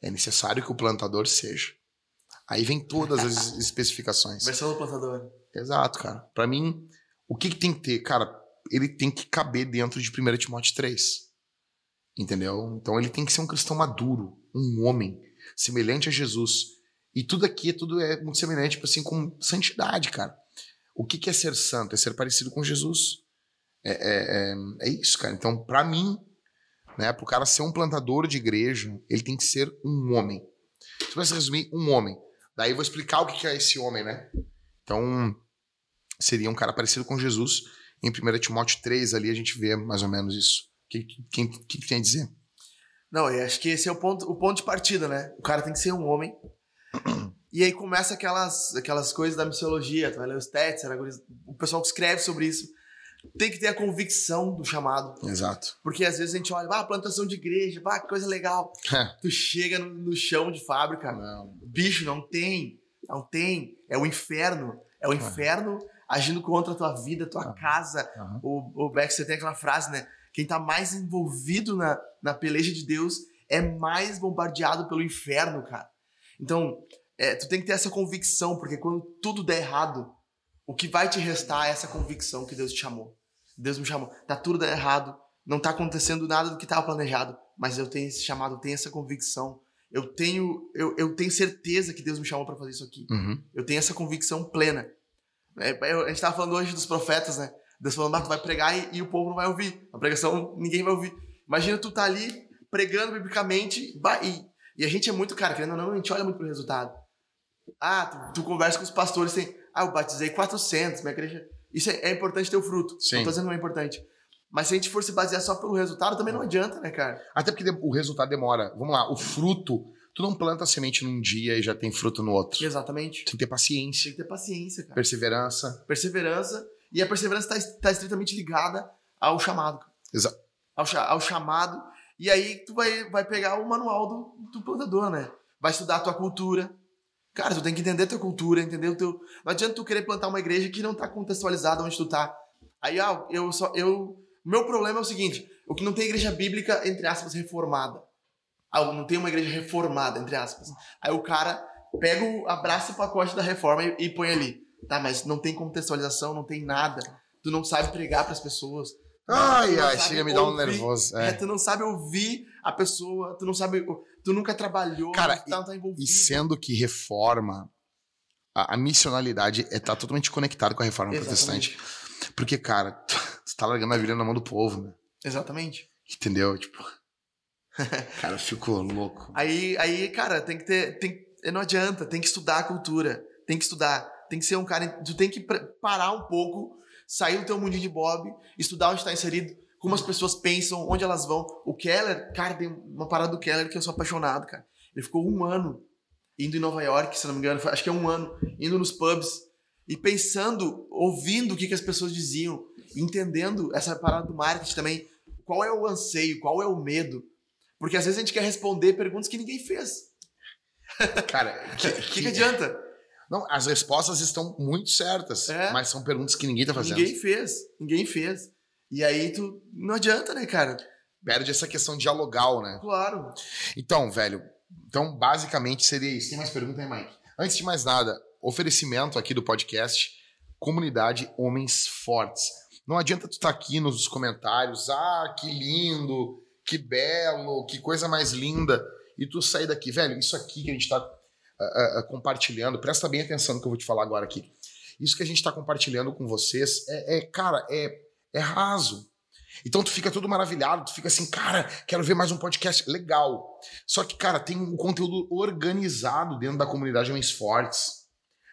É necessário que o plantador seja. Aí vem todas as especificações. Versão do plantador. Exato, cara. Para mim, o que, que, tem que ter? Cara, ele tem que caber dentro de 1 Timóteo 3. Entendeu? Então ele tem que ser um cristão maduro, um homem, semelhante a Jesus. E tudo aqui, tudo é muito semelhante, tipo assim, com santidade, cara. O que, que é ser santo? É ser parecido com Jesus. É, é, é, é isso, cara. Então, para mim, né, pro cara ser um plantador de igreja, ele tem que ser um homem. Se você resumir, um homem. Daí eu vou explicar o que é esse homem, né? Então, seria um cara parecido com Jesus. Em 1 Timóteo 3, ali a gente vê mais ou menos isso. O que, que, que, que tem a dizer? Não, eu acho que esse é o ponto, o ponto de partida, né? O cara tem que ser um homem. E aí começa aquelas, aquelas coisas da missiologia, tu vai ler os Stetzer, o pessoal que escreve sobre isso. Tem que ter a convicção do chamado. Exato. Porque às vezes a gente olha, ah, plantação de igreja, ah, que coisa legal. É. tu chega no, no, chão de fábrica, não. bicho, não tem. Não tem. É o inferno. É o é. inferno agindo contra a tua vida, tua casa. Uhum. O, o Beck, você tem aquela frase, né? Quem está mais envolvido na, na peleja de Deus é mais bombardeado pelo inferno, cara. Então, é, tu tem que ter essa convicção, porque quando tudo der errado, o que vai te restar é essa convicção que Deus te chamou. Deus me chamou. Tá tudo dando errado, não tá acontecendo nada do que estava planejado, mas eu tenho esse chamado, eu tenho essa convicção. Eu tenho, eu, eu tenho certeza que Deus me chamou para fazer isso aqui. Uhum. Eu tenho essa convicção plena. É, a gente estava falando hoje dos profetas, né? Deus falando, ah, tu vai pregar e, e, o povo não vai ouvir. A pregação ninguém vai ouvir. Imagina tu tá ali pregando biblicamente e, e a gente é muito, cara, querendo ou não, a gente olha muito pro resultado. Ah, tu, tu conversa com os pastores, tem, ah, eu batizei 400, minha igreja... Isso é, é importante ter o fruto. Sim. Não tô dizendo que não é importante. Mas se a gente for se basear só pelo resultado, também não adianta, né, cara? Até porque o resultado demora. Vamos lá, o fruto... Tu não planta a semente num dia e já tem fruto no outro. Exatamente. Tem que ter paciência. Tem que ter paciência, cara. Perseverança. Perseverança e a perseverança está tá estritamente ligada ao chamado. Exato. Ao, ao, chamado. E aí tu vai, vai pegar o manual do, do plantador, né? Vai estudar a tua cultura. Cara, tu tem que entender a tua cultura, entender o teu. Não adianta tu querer plantar uma igreja que não está contextualizada onde tu tá. Aí, ah, eu só. Eu, meu problema é o seguinte: o que não tem igreja bíblica, entre aspas, reformada. Ah, não tem uma igreja reformada, entre aspas. Aí o cara pega, o, abraça o pacote da reforma e, e põe ali. Tá, mas não tem contextualização, não tem nada. Tu não sabe pregar para as pessoas. Ai, ai, chega a me dar um nervoso. É. é. tu não sabe ouvir a pessoa, tu não sabe. Tu nunca trabalhou, Cara, tu tá, tá envolvido. E sendo que reforma, a, a missionalidade é tá totalmente conectada com a reforma Exatamente. protestante. Porque, cara, tu, tu tá largando a vida na mão do povo, né? Exatamente. Entendeu? Tipo. cara, ficou louco. Aí, aí, cara, tem que ter. Tem, não adianta, tem que estudar a cultura. Tem que estudar tem que ser um cara. Tu tem que parar um pouco, sair do teu mundinho de Bob, estudar onde está inserido, como as pessoas pensam, onde elas vão. O Keller, cara, tem uma parada do Keller que eu sou apaixonado, cara. Ele ficou um ano indo em Nova York, se não me engano, acho que é um ano, indo nos pubs e pensando, ouvindo o que, que as pessoas diziam, entendendo essa parada do marketing também, qual é o anseio, qual é o medo. Porque às vezes a gente quer responder perguntas que ninguém fez. Cara, o que, que, que, adianta? Não, as respostas estão muito certas, é. mas são perguntas que ninguém tá fazendo. Ninguém fez, ninguém fez. E aí tu não adianta, né, cara? Perde essa questão dialogal, né? Claro. Então, velho, então basicamente seria isso. Tem mais pergunta aí, Mike? Antes de mais nada, oferecimento aqui do podcast Comunidade Homens Fortes. Não adianta tu estar tá aqui nos comentários, ah, que lindo, que belo, que coisa mais linda, e tu sair daqui, velho, isso aqui que a gente está uh, uh, uh, compartilhando, presta bem atenção no que eu vou te falar agora aqui. Isso que a gente está compartilhando com vocês é, é, cara, é, é raso. Então tu fica todo maravilhado, tu fica assim, cara, quero ver mais um podcast legal. Só que, cara, tem um conteúdo organizado dentro da comunidade Homens Fortes.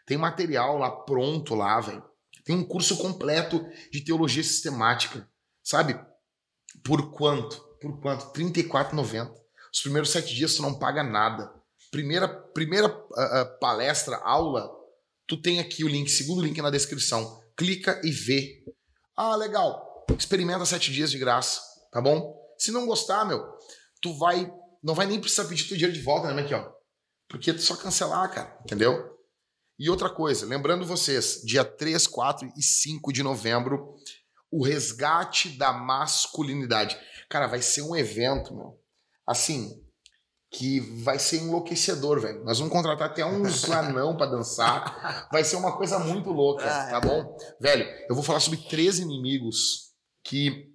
Tem material lá pronto lá, velho. Tem um curso completo de teologia sistemática. Sabe? Por quanto? Por quanto? R$ 34,90. Os primeiros sete dias tu não paga nada. Primeira, primeira uh, uh, palestra, aula, tu tem aqui o link, segundo link na descrição. Clica e vê. Ah, legal. Experimenta sete dias de graça, tá bom? Se não gostar, meu, tu vai. Não vai nem precisar pedir teu dinheiro de volta, né, aqui, ó. Porque é só cancelar, cara, entendeu? E outra coisa, lembrando vocês, dia 3, 4 e 5 de novembro, o resgate da masculinidade. Cara, vai ser um evento, meu. Assim, que vai ser enlouquecedor, velho. Nós vamos contratar até uns anão para dançar. Vai ser uma coisa muito louca, ah, tá é. bom? Velho, eu vou falar sobre três inimigos que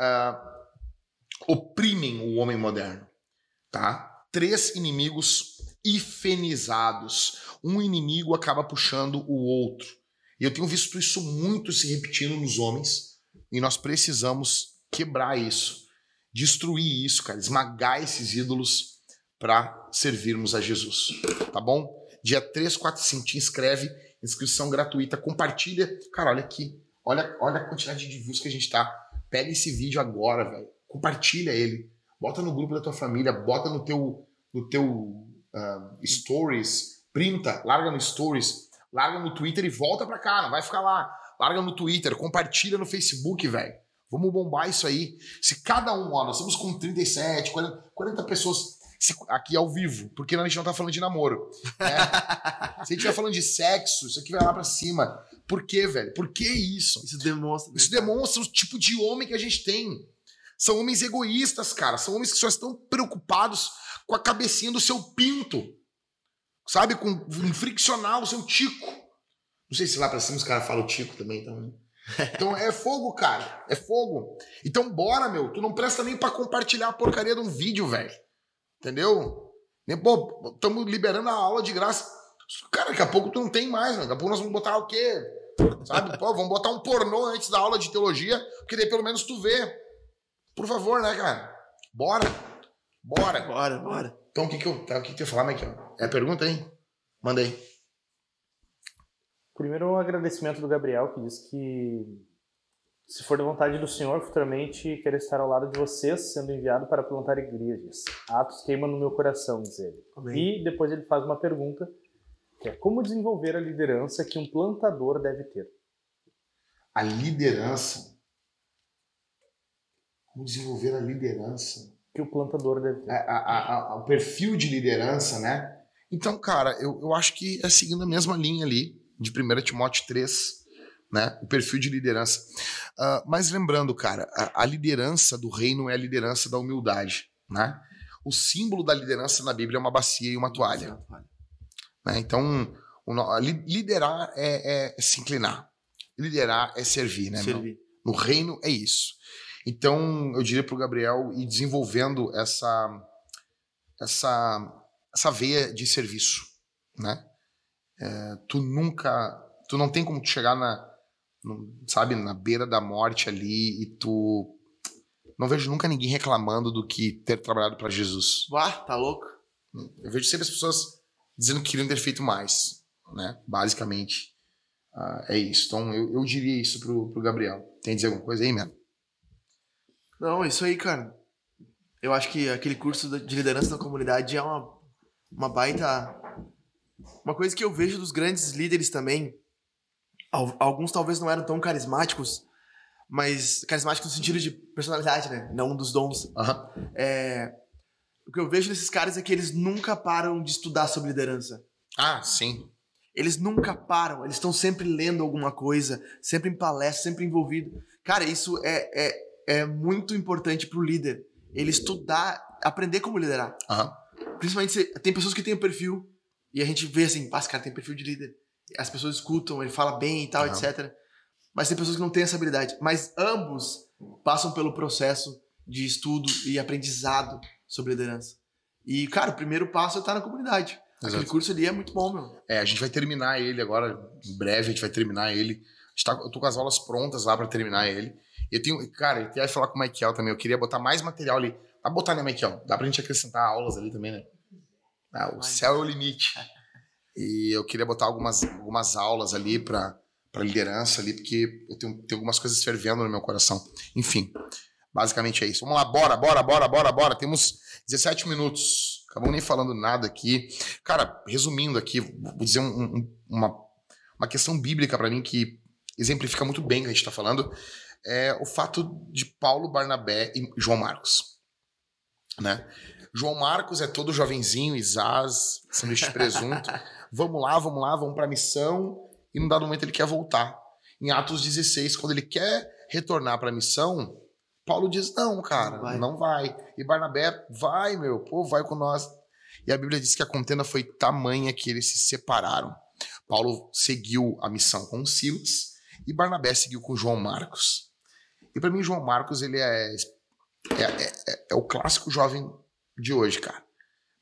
uh, oprimem o homem moderno, tá? Três inimigos ifenizados um inimigo acaba puxando o outro. E eu tenho visto isso muito se repetindo nos homens, e nós precisamos quebrar isso, destruir isso, cara, esmagar esses ídolos para servirmos a Jesus. Tá bom? Dia 3, 4, 5, te inscreve, inscrição gratuita, compartilha. Cara, olha aqui, olha, olha a quantidade de views que a gente tá. Pega esse vídeo agora, velho. Compartilha ele. Bota no grupo da tua família, bota no teu, no teu uh, stories, printa, larga no Stories, larga no Twitter e volta pra cá, não vai ficar lá. Larga no Twitter, compartilha no Facebook, velho. Vamos bombar isso aí. Se cada um, ó, nós estamos com 37, 40, 40 pessoas aqui ao vivo, porque a gente não tá falando de namoro. Né? Se a gente estiver falando de sexo, isso aqui vai lá pra cima. Por quê, velho? Por que isso? Isso demonstra. Isso demonstra o tipo de homem que a gente tem. São homens egoístas, cara. São homens que só estão preocupados com a cabecinha do seu pinto sabe? Com um friccional, o seu tico. Não sei se lá pra cima os caras falam tico também, então. Né? Então é fogo, cara. É fogo. Então bora, meu. Tu não presta nem para compartilhar a porcaria de um vídeo, velho. Entendeu? Nem, pô, estamos liberando a aula de graça. Cara, daqui a pouco tu não tem mais, mano. Daqui a pouco nós vamos botar o quê? Sabe? Pô, vamos botar um pornô antes da aula de teologia, porque daí pelo menos tu vê. Por favor, né, cara? Bora. Bora. Bora, bora. Então o que que eu, tá, o que que eu ia falar, Michael? É a pergunta, hein? Manda aí. Primeiro um agradecimento do Gabriel, que diz que se for da vontade do Senhor, futuramente quero estar ao lado de vocês, sendo enviado para plantar igrejas. Atos queima no meu coração, diz ele. Amém. E depois ele faz uma pergunta, que é como desenvolver a liderança que um plantador deve ter? A liderança? Como desenvolver a liderança? que o plantador deve ter. A, a, a, o perfil de liderança, né? Então, cara, eu, eu acho que é seguindo a mesma linha ali, de 1 Timóteo 3, né? O perfil de liderança. Uh, mas lembrando, cara, a, a, liderança do reino é a liderança da humildade, né? O símbolo da liderança na Bíblia é uma bacia e uma toalha. Né? Então, o, liderar é, é, se inclinar. Liderar é servir, né? Servir. No reino é isso. Então, eu diria para o Gabriel ir desenvolvendo essa, essa, essa veia de serviço, né? É, tu nunca, tu não tem como chegar na, no, sabe, na beira da morte ali e tu não vejo nunca ninguém reclamando do que ter trabalhado para Jesus. Uá, tá louco? Eu vejo sempre as pessoas dizendo que queriam ter feito mais, né? Basicamente, uh, é isso. Então, eu, eu diria isso pro, pro Gabriel. Tem a dizer alguma coisa aí, mano? Não, isso aí, cara. Eu acho que aquele curso de liderança na comunidade é uma, uma baita. Uma coisa que eu vejo dos grandes líderes também. Alguns talvez não eram tão carismáticos, mas carismáticos no sentido de personalidade, né? Não dos dons. Uhum. É, o que eu vejo nesses caras é que eles nunca param de estudar sobre liderança. Ah, sim. Eles nunca param, eles estão sempre lendo alguma coisa, sempre em palestra, sempre envolvido. Cara, isso é, é, é muito importante pro líder. Ele estudar, aprender como liderar. Uhum. Principalmente, tem pessoas que têm o um perfil e a gente vê assim, ah, esse cara tem perfil de líder. As pessoas escutam, ele fala bem e tal, uhum. etc. Mas tem pessoas que não têm essa habilidade. Mas ambos passam pelo processo de estudo e aprendizado sobre liderança. E, cara, o primeiro passo é estar na comunidade. Exato. Aquele curso ali é muito bom, meu. É, a gente vai terminar ele agora, em breve, a gente vai terminar ele. Tá, eu tô com as aulas prontas lá para terminar ele. E eu tenho, cara, eu ia falar com o Michael também, eu queria botar mais material ali. Dá pra botar, né, Michael? Dá pra gente acrescentar aulas ali também, né? Ah, o céu é o limite. E eu queria botar algumas, algumas aulas ali para liderança ali, porque eu tenho, tenho algumas coisas fervendo no meu coração. Enfim, basicamente é isso. Vamos lá, bora, bora, bora, bora, bora. Temos 17 minutos. Acabamos nem falando nada aqui. Cara, resumindo aqui, vou dizer um, um, uma, uma questão bíblica para mim que exemplifica muito bem o que a gente está falando. É o fato de Paulo, Barnabé e João Marcos. Né? João Marcos é todo jovenzinho, Isás, sanduíche de presunto. vamos lá, vamos lá, vamos para a missão. E num dado momento ele quer voltar. Em Atos 16, quando ele quer retornar para a missão, Paulo diz: Não, cara, não vai. não vai. E Barnabé, vai, meu, pô, vai com nós. E a Bíblia diz que a contenda foi tamanha que eles se separaram. Paulo seguiu a missão com Silas e Barnabé seguiu com João Marcos. E para mim, João Marcos, ele é, é, é, é, é o clássico jovem de hoje, cara.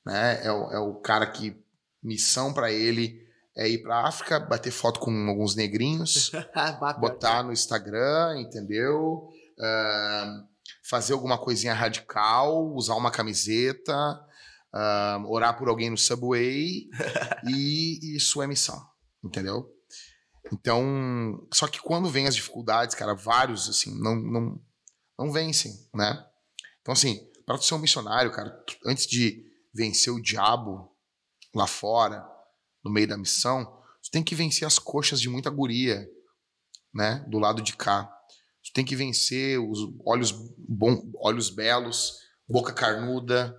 Né? É, o, é o cara que missão para ele é ir para África, bater foto com alguns negrinhos, botar no Instagram, entendeu? Uh, fazer alguma coisinha radical, usar uma camiseta, uh, orar por alguém no subway e isso é missão, entendeu? Então, só que quando vem as dificuldades, cara, vários assim não não não vencem, né? Então assim, para tu ser um missionário, cara, antes de vencer o diabo lá fora, no meio da missão, tu tem que vencer as coxas de muita guria, né? Do lado de cá. Tu tem que vencer os olhos, bom, olhos belos, boca carnuda,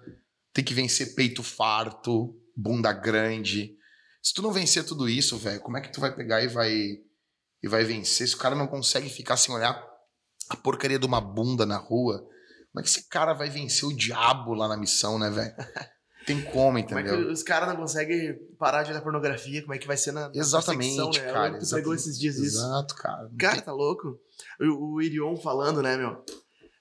tem que vencer peito farto, bunda grande. Se tu não vencer tudo isso, velho, como é que tu vai pegar e vai e vai vencer se o cara não consegue ficar sem olhar a porcaria de uma bunda na rua? Como é que esse cara vai vencer o diabo lá na missão, né, velho? Tem como, entendeu? Como é que os caras não conseguem parar de olhar pornografia? Como é que vai ser na, na Exatamente, né? cara. Tu pegou esses dias isso. Exato, cara. Cara, tem... tá louco? O, o Irion falando, né, meu?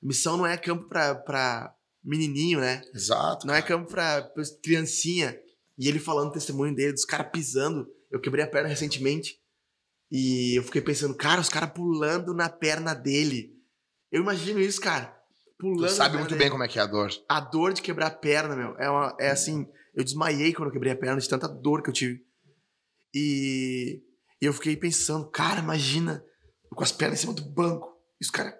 Missão não é campo pra, pra menininho, né? Exato. Não é cara. é campo pra, pra criancinha. E ele falando o testemunho dele, dos caras pisando. Eu quebrei a perna recentemente. E eu fiquei pensando, cara, os caras pulando na perna dele. Eu imagino isso, cara pulando. Tu sabe muito bem como é que é a dor. A dor de quebrar a perna, meu. É, uma, é assim. Eu desmaiei quando eu quebrei a perna de tanta dor que eu tive. E, e eu fiquei pensando, cara, imagina com as pernas em cima do banco. E os caras.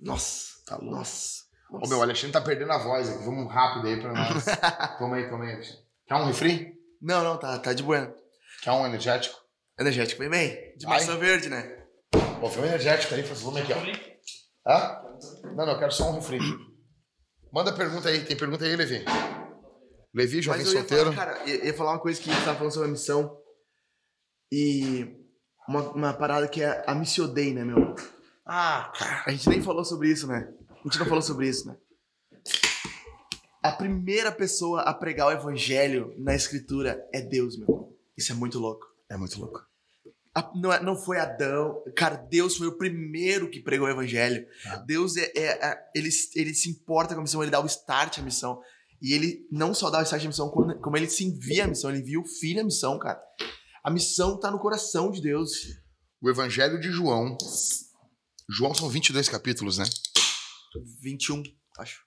Nossa, tá louco. Nossa. Ô meu, o Alexandre tá perdendo a voz aqui. Vamos rápido aí pra nós. toma aí, toma aí, Alexandre. Quer um refri? Não, não, tá, tá de bueno. Quer um energético? Energético, vem bem. De Vai. maçã verde, né? Pô, vem um energético aí, faz volume aqui, ó. Hã? Não, não, eu quero só um refri. Manda pergunta aí, tem pergunta aí, Levi? Levi, jovem Mas eu solteiro. Falar, cara, ia, ia falar uma coisa que você tava falando sobre a missão. E uma, uma parada que é a Missio Dei, né, meu? Ah, cara, a gente nem falou sobre isso, né? A gente não falou sobre isso, né? A primeira pessoa a pregar o evangelho na escritura é Deus, meu. Isso é muito louco. É muito louco. A, não, é, não foi Adão. Cara, Deus foi o primeiro que pregou o evangelho. Ah. Deus é, é, é, ele, ele se importa com a missão, ele dá o start à missão. E ele não só dá o start à missão, como, ele se envia à missão, ele envia o filho à missão, cara. A missão tá no coração de Deus. O evangelho de João. João são 22 capítulos, né? 21, acho.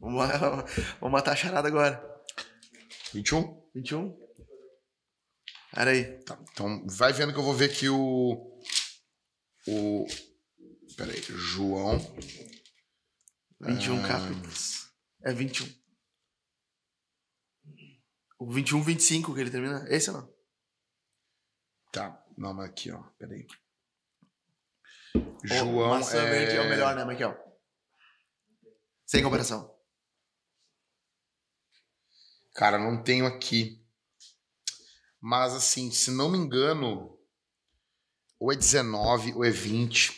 Vamos, vamos matar a charada agora. 21? 21? Era aí. Tá, então vai vendo que eu vou ver que o. O. Peraí, João. 21 ah, capítulos. É 21. O 21, 25 que ele termina. Esse não? Tá. Não, mas aqui, ó. Peraí. João maçã é... verde é o melhor, né, Michael? Sem comparação. Cara, não tenho aqui. Mas assim, se não me engano, ou é 19 ou é 20.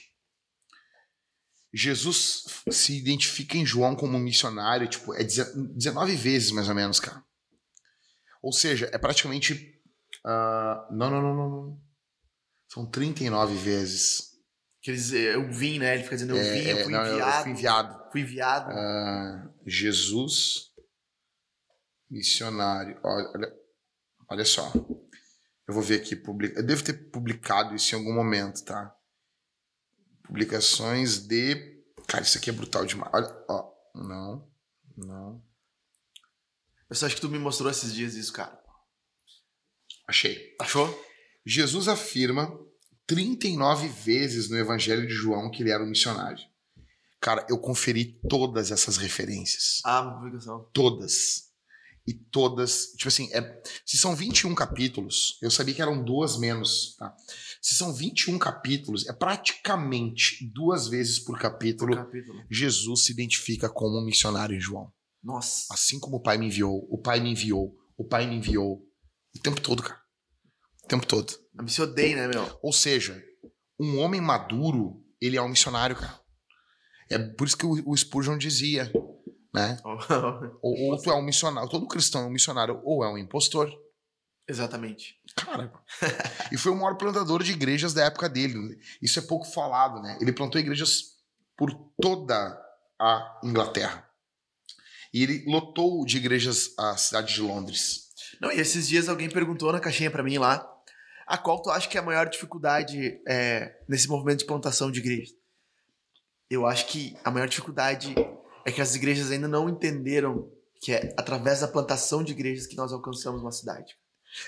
Jesus se identifica em João como missionário, tipo, é 19 vezes mais ou menos, cara. Ou seja, é praticamente. Uh, não, não, não, não, não. São 39 vezes. Quer dizer, eu vim, né? Ele fica dizendo, eu é, vim, eu fui não, enviado. Eu fui enviado. Fui enviado. Uh, Jesus, missionário. Olha, olha só. Eu vou ver aqui. Publica... Eu devo ter publicado isso em algum momento, tá? Publicações de. Cara, isso aqui é brutal demais. Olha, ó. Não. Não. Eu só acho que tu me mostrou esses dias isso, cara. Achei. Achou? Jesus afirma 39 vezes no Evangelho de João que ele era um missionário. Cara, eu conferi todas essas referências. Ah, publicação. Todas. E todas. Tipo assim, é, se são 21 capítulos, eu sabia que eram duas menos, tá? Se são 21 capítulos, é praticamente duas vezes por capítulo, por capítulo. Jesus se identifica como um missionário em João. Nossa. Assim como o Pai me enviou, o Pai me enviou, o Pai me enviou. O tempo todo, cara. O tempo todo. Eu me odeio, né, meu? Ou seja, um homem maduro, ele é um missionário, cara. É por isso que o, o Spurgeon dizia, né? ou, ou tu é um missionário, todo cristão é um missionário, ou é um impostor. Exatamente. Cara. e foi o maior plantador de igrejas da época dele. Isso é pouco falado, né? Ele plantou igrejas por toda a Inglaterra. E ele lotou de igrejas a cidade de Londres. Não, e esses dias alguém perguntou na caixinha para mim lá, a qual tu acha que é a maior dificuldade é, nesse movimento de plantação de igrejas? Eu acho que a maior dificuldade é que as igrejas ainda não entenderam que é através da plantação de igrejas que nós alcançamos uma cidade.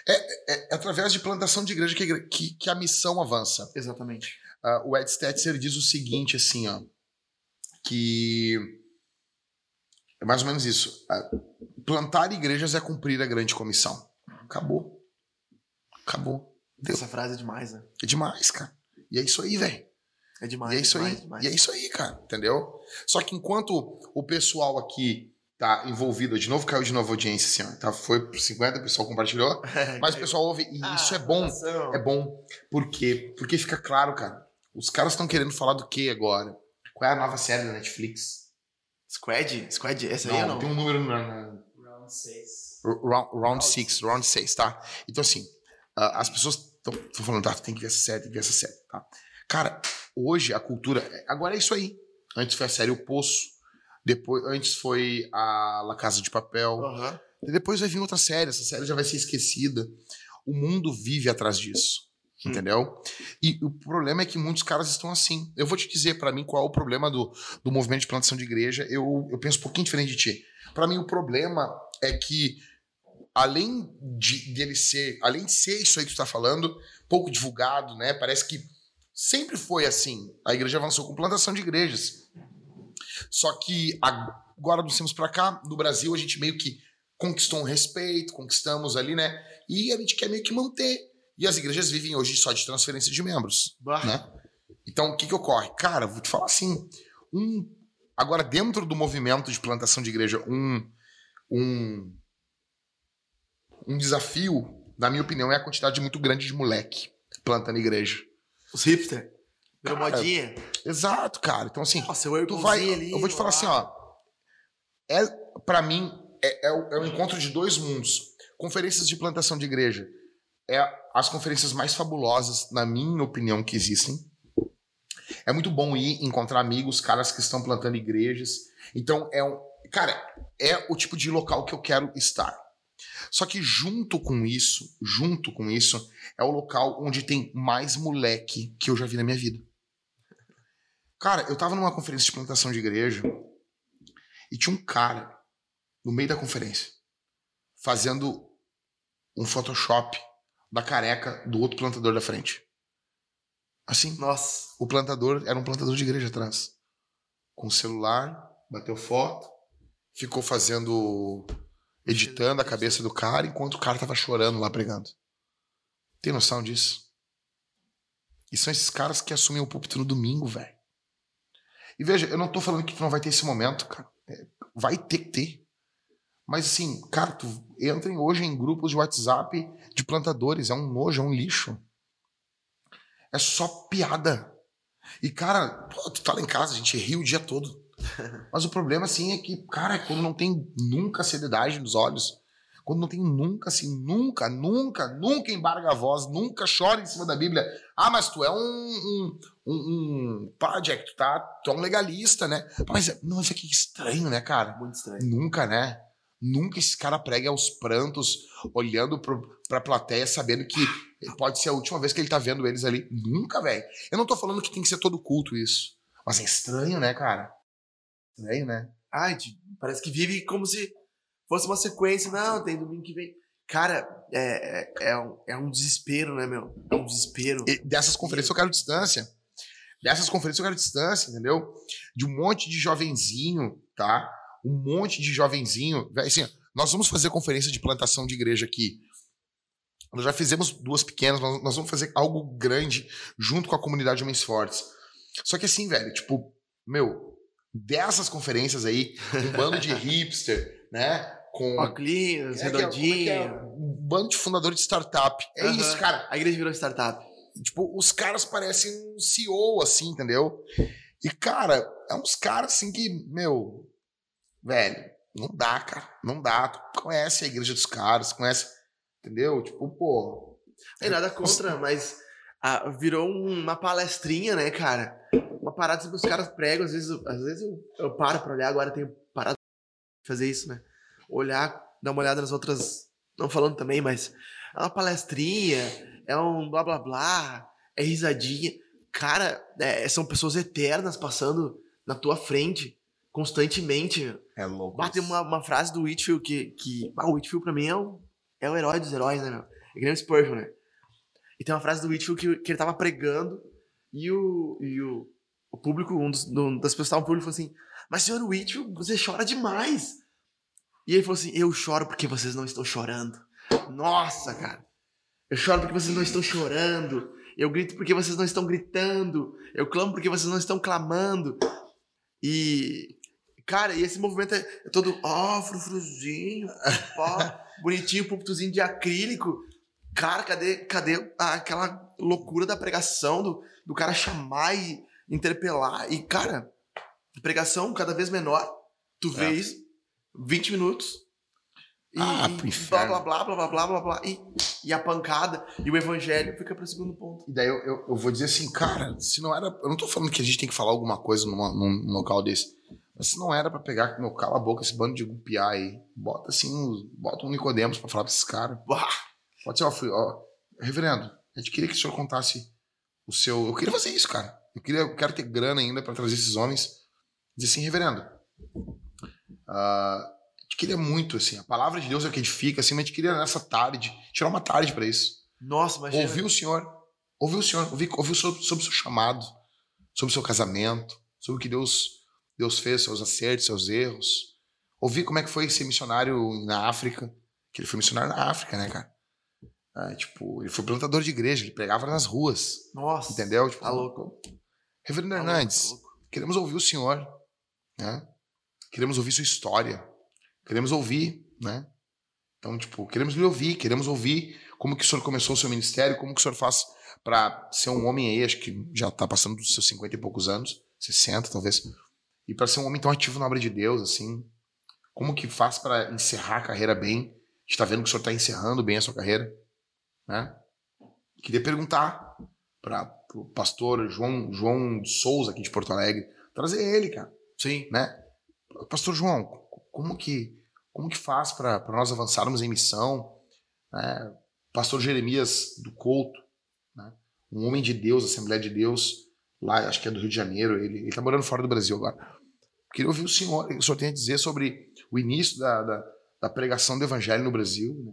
É, é, é através de plantação de igreja que, que, que a missão avança. Exatamente. Uh, o Ed Stetzer diz o seguinte, assim, ó, que é mais ou menos isso. Uh, plantar igrejas é cumprir a grande comissão. Acabou. Acabou. Deu. Essa frase é demais, né? É demais, cara. E é isso aí, velho. É demais. E é isso demais, aí. Demais. E é isso aí, cara. Entendeu? Só que enquanto o pessoal aqui tá envolvido. De novo caiu de novo a audiência, assim, ó. Tá, foi por 50, o pessoal compartilhou. mas o pessoal ouve. E ah, isso é bom. É bom. Por quê? Porque fica claro, cara. Os caras estão querendo falar do que agora? Qual é a nova série da Netflix? Squad? Squad? Essa não, aí ou não? Tem um número na. na... Round 6. Round 6, round 6, tá? Então, assim, uh, as pessoas estão falando, tá, tem que ver essa série, tem que ver essa série, tá? Cara, hoje a cultura. Agora é isso aí. Antes foi a série O Poço. Depois, antes foi a La Casa de Papel. Uhum. E depois vai vir outra série, essa série já vai ser esquecida. O mundo vive atrás disso. Hum. Entendeu? E o problema é que muitos caras estão assim. Eu vou te dizer para mim qual é o problema do, do movimento de plantação de igreja. Eu, eu penso um pouquinho diferente de ti. Para mim, o problema é que, além de dele ser, além de ser isso aí que tu tá falando, pouco divulgado, né? Parece que sempre foi assim. A igreja avançou com plantação de igrejas. Só que agora dos tempos para cá, no Brasil, a gente meio que conquistou um respeito, conquistamos ali, né? E a gente quer meio que manter. E as igrejas vivem hoje só de transferência de membros, bah. né? Então, o que que ocorre? Cara, vou te falar assim, um agora dentro do movimento de plantação de igreja, um um um desafio, na minha opinião, é a quantidade muito grande de moleque plantando igreja. Os hipster. Virou modinha. Exato, cara. Então, assim, Nossa, eu, tu vai, ali, eu vou te falar assim, ó. É, para mim, é, é, o, é o encontro de dois mundos. Conferências de plantação de igreja é as conferências mais fabulosas, na minha opinião, que existem. É muito bom ir encontrar amigos, caras que estão plantando igrejas. Então, é um. Cara, é o tipo de local que eu quero estar. Só que junto com isso, junto com isso, é o local onde tem mais moleque que eu já vi na minha vida. Cara, eu tava numa conferência de plantação de igreja e tinha um cara no meio da conferência fazendo um Photoshop da careca do outro plantador da frente. Assim. Nossa. O plantador era um plantador de igreja atrás. Com o celular, bateu foto, ficou fazendo editando a cabeça do cara enquanto o cara tava chorando lá pregando. Tem noção disso? E são esses caras que assumem o púlpito no domingo, velho. E veja, eu não tô falando que tu não vai ter esse momento, cara. É, vai ter que ter. Mas assim, cara, tu entrem hoje em grupos de WhatsApp de plantadores. É um nojo, é um lixo. É só piada. E, cara, tu tá lá em casa, a gente ri o dia todo. Mas o problema, assim, é que, cara, é quando não tem nunca seriedade nos olhos, quando não tem nunca, assim, nunca, nunca, nunca embarga a voz, nunca chora em cima da Bíblia. Ah, mas tu é um, um, um, um project, tu, tá, tu é um legalista, né? Mas, não, aqui é estranho, né, cara? Muito estranho. Nunca, né? Nunca esse cara prega aos prantos, olhando pro, pra plateia, sabendo que pode ser a última vez que ele tá vendo eles ali. Nunca, velho. Eu não tô falando que tem que ser todo culto isso. Mas é estranho, né, cara? Estranho, né? Ai, parece que vive como se fosse uma sequência. Não, tem domingo que vem. Cara, é, é, é, um, é um desespero, né, meu? É um desespero. E dessas conferências eu quero distância. Dessas conferências eu quero distância, entendeu? De um monte de jovenzinho, tá? Um monte de jovenzinho. Assim, nós vamos fazer conferência de plantação de igreja aqui. Nós já fizemos duas pequenas, nós vamos fazer algo grande junto com a comunidade Homens Fortes. Só que assim, velho, tipo, meu, dessas conferências aí, um bando de hipster, né? Com. Oclinhos, é, redondinho. É, é, um bando de fundador de startup. É uhum. isso, cara. A igreja virou startup. Tipo, os caras parecem um CEO, assim, entendeu? E, cara, é uns caras assim que, meu, velho, não dá, cara. Não dá. Tu conhece a igreja dos caras, conhece. Entendeu? Tipo, pô. Tem nada contra, mas ah, virou uma palestrinha, né, cara? Uma parada que os caras pregam, às vezes, às vezes eu, eu paro pra olhar, agora tenho parado de fazer isso, né? Olhar, dar uma olhada nas outras. Não falando também, mas. É uma palestrinha, é um blá blá blá, é risadinha. Cara, é, são pessoas eternas passando na tua frente constantemente. É louco. Bate uma, uma frase do Whitfield que. que ah, o Whitfield pra mim é o, é o herói dos heróis, né, meu? É que nem o Spurgeon, né? E tem uma frase do Whitfield que, que ele tava pregando e o, e o, o público, um, dos, das pessoas que público falou assim: Mas senhor Whitfield, você chora demais. E ele falou assim: Eu choro porque vocês não estão chorando. Nossa, cara. Eu choro porque vocês não estão chorando. Eu grito porque vocês não estão gritando. Eu clamo porque vocês não estão clamando. E, cara, e esse movimento é todo, ó, oh, frufruzinho, ó, bonitinho, púlpitozinho de acrílico. Cara, cadê, cadê aquela loucura da pregação, do, do cara chamar e interpelar. E, cara, pregação cada vez menor. Tu é. vês 20 minutos. E, ah, blá, blá, blá, blá, blá, blá, blá, blá. E, e a pancada e o evangelho fica para o segundo ponto. E daí eu, eu, eu, vou dizer assim, cara, se não era. Eu não tô falando que a gente tem que falar alguma coisa numa, num local desse. Mas se não era para pegar, meu, cala a boca, esse bando de gupiá aí. Bota assim, bota um Nicodemos pra falar pra esses caras. Pode ser, ó, fui, ó. Reverendo, a gente queria que o senhor contasse o seu. Eu queria fazer isso, cara. Eu, queria, eu quero ter grana ainda para trazer esses homens. Dizer assim, reverendo. Uh, a gente queria muito, assim. A palavra de Deus é o que edifica, assim, mas a gente queria nessa tarde, tirar uma tarde para isso. Nossa, imagina. Ouvir o senhor. Ouvir o senhor. Ouvir, ouvir sobre, sobre o seu chamado, sobre o seu casamento, sobre o que Deus, Deus fez, seus acertos, seus erros. Ouvir como é que foi ser missionário na África. Que ele foi missionário na África, né, cara? Ah, tipo, ele foi plantador de igreja, ele pregava nas ruas. Nossa. Entendeu? Tipo, tá louco. Reverendo tá Hernandes, tá queremos ouvir o senhor. Né? Queremos ouvir sua história. Queremos ouvir, né? Então, tipo, queremos lhe ouvir, queremos ouvir como que o senhor começou o seu ministério, como que o senhor faz para ser um homem aí, acho que já está passando dos seus 50 e poucos anos, 60 talvez, e para ser um homem tão ativo na obra de Deus, assim. Como que faz para encerrar a carreira bem? A gente tá vendo que o senhor está encerrando bem a sua carreira. Né? Queria perguntar para o pastor João, João Souza, aqui de Porto Alegre, trazer ele, cara. Sim. Né? Pastor João, como que, como que faz para nós avançarmos em missão? Né? Pastor Jeremias do Couto, né? um homem de Deus, Assembleia de Deus, lá, acho que é do Rio de Janeiro, ele está morando fora do Brasil agora. Queria ouvir o senhor, o senhor tem a dizer sobre o início da, da, da pregação do evangelho no Brasil. Né?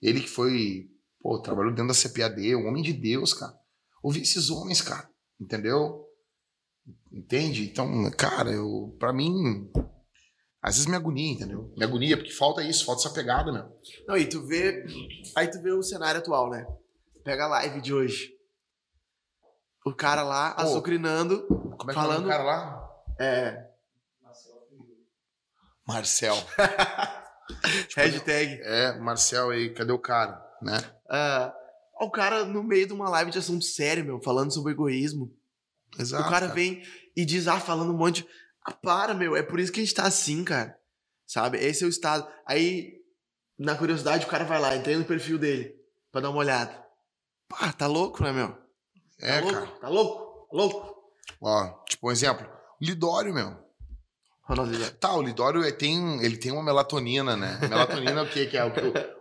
Ele que foi Pô, trabalhou dentro da CPAD, um homem de Deus, cara. Ouvi esses homens, cara. Entendeu? Entende? Então, cara, eu, pra mim, Às vezes me agonia, entendeu? Me agonia, porque falta isso, falta essa pegada, meu. Não, e tu vê. Aí tu vê o cenário atual, né? Pega a live de hoje. O cara lá, Pô, azucrinando. Como é que Falando- é o cara lá? É. Marcel. Hashtag. É, Marcel aí, cadê o cara? Né? Ah, o cara no meio de uma live de assunto sério, meu, falando sobre egoísmo. Exato. o cara, vem e diz, ah, falando um monte. de- Ah, para, meu, é por isso que a gente tá assim, cara. Sabe? Esse é o estado. Aí, na curiosidade, o cara vai lá, entrei no perfil dele pra dar uma olhada. Pá, tá louco, né, meu? É, tá louco? cara. Tá louco? Tá louco? Ó, tipo um exemplo. Lidório, meu. Ronaldo Lira. Tá, o Lidório é- tem, ele tem uma melatonina, né? Melatonina é o quê? Que é o,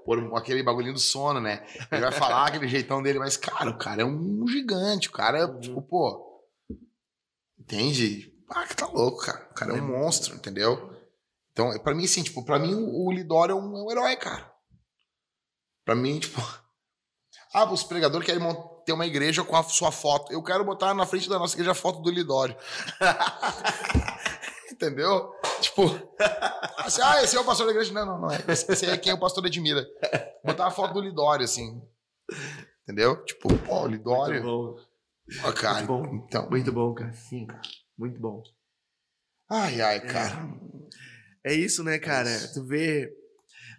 o- aquele bagulhinho do sono, né? Ele vai falar aquele jeitão dele, mas, cara, o cara é um gigante. O cara é, tipo, pô. Entende? Ah, que tá louco, cara. O cara é um monstro, entendeu? Então, pra mim, assim, tipo, pra mim o, o Lidório é um, é um herói, cara. Pra mim, tipo. Ah, os pregadores querem ter uma igreja com a sua foto. Eu quero botar na frente da nossa igreja a foto do Lidório. Entendeu? Tipo, assim, ah, esse é o pastor da igreja. Não, não, não é. Esse é quem é o pastor Edmira. Botar a foto do Lidório, assim. Entendeu? Tipo, pô, Muito Lidório. bom. Ó, cara, Muito bom. então. Muito bom, cara. Sim, cara. Muito bom. Ai, ai, cara. É isso, né, cara? Isso. Tu vê,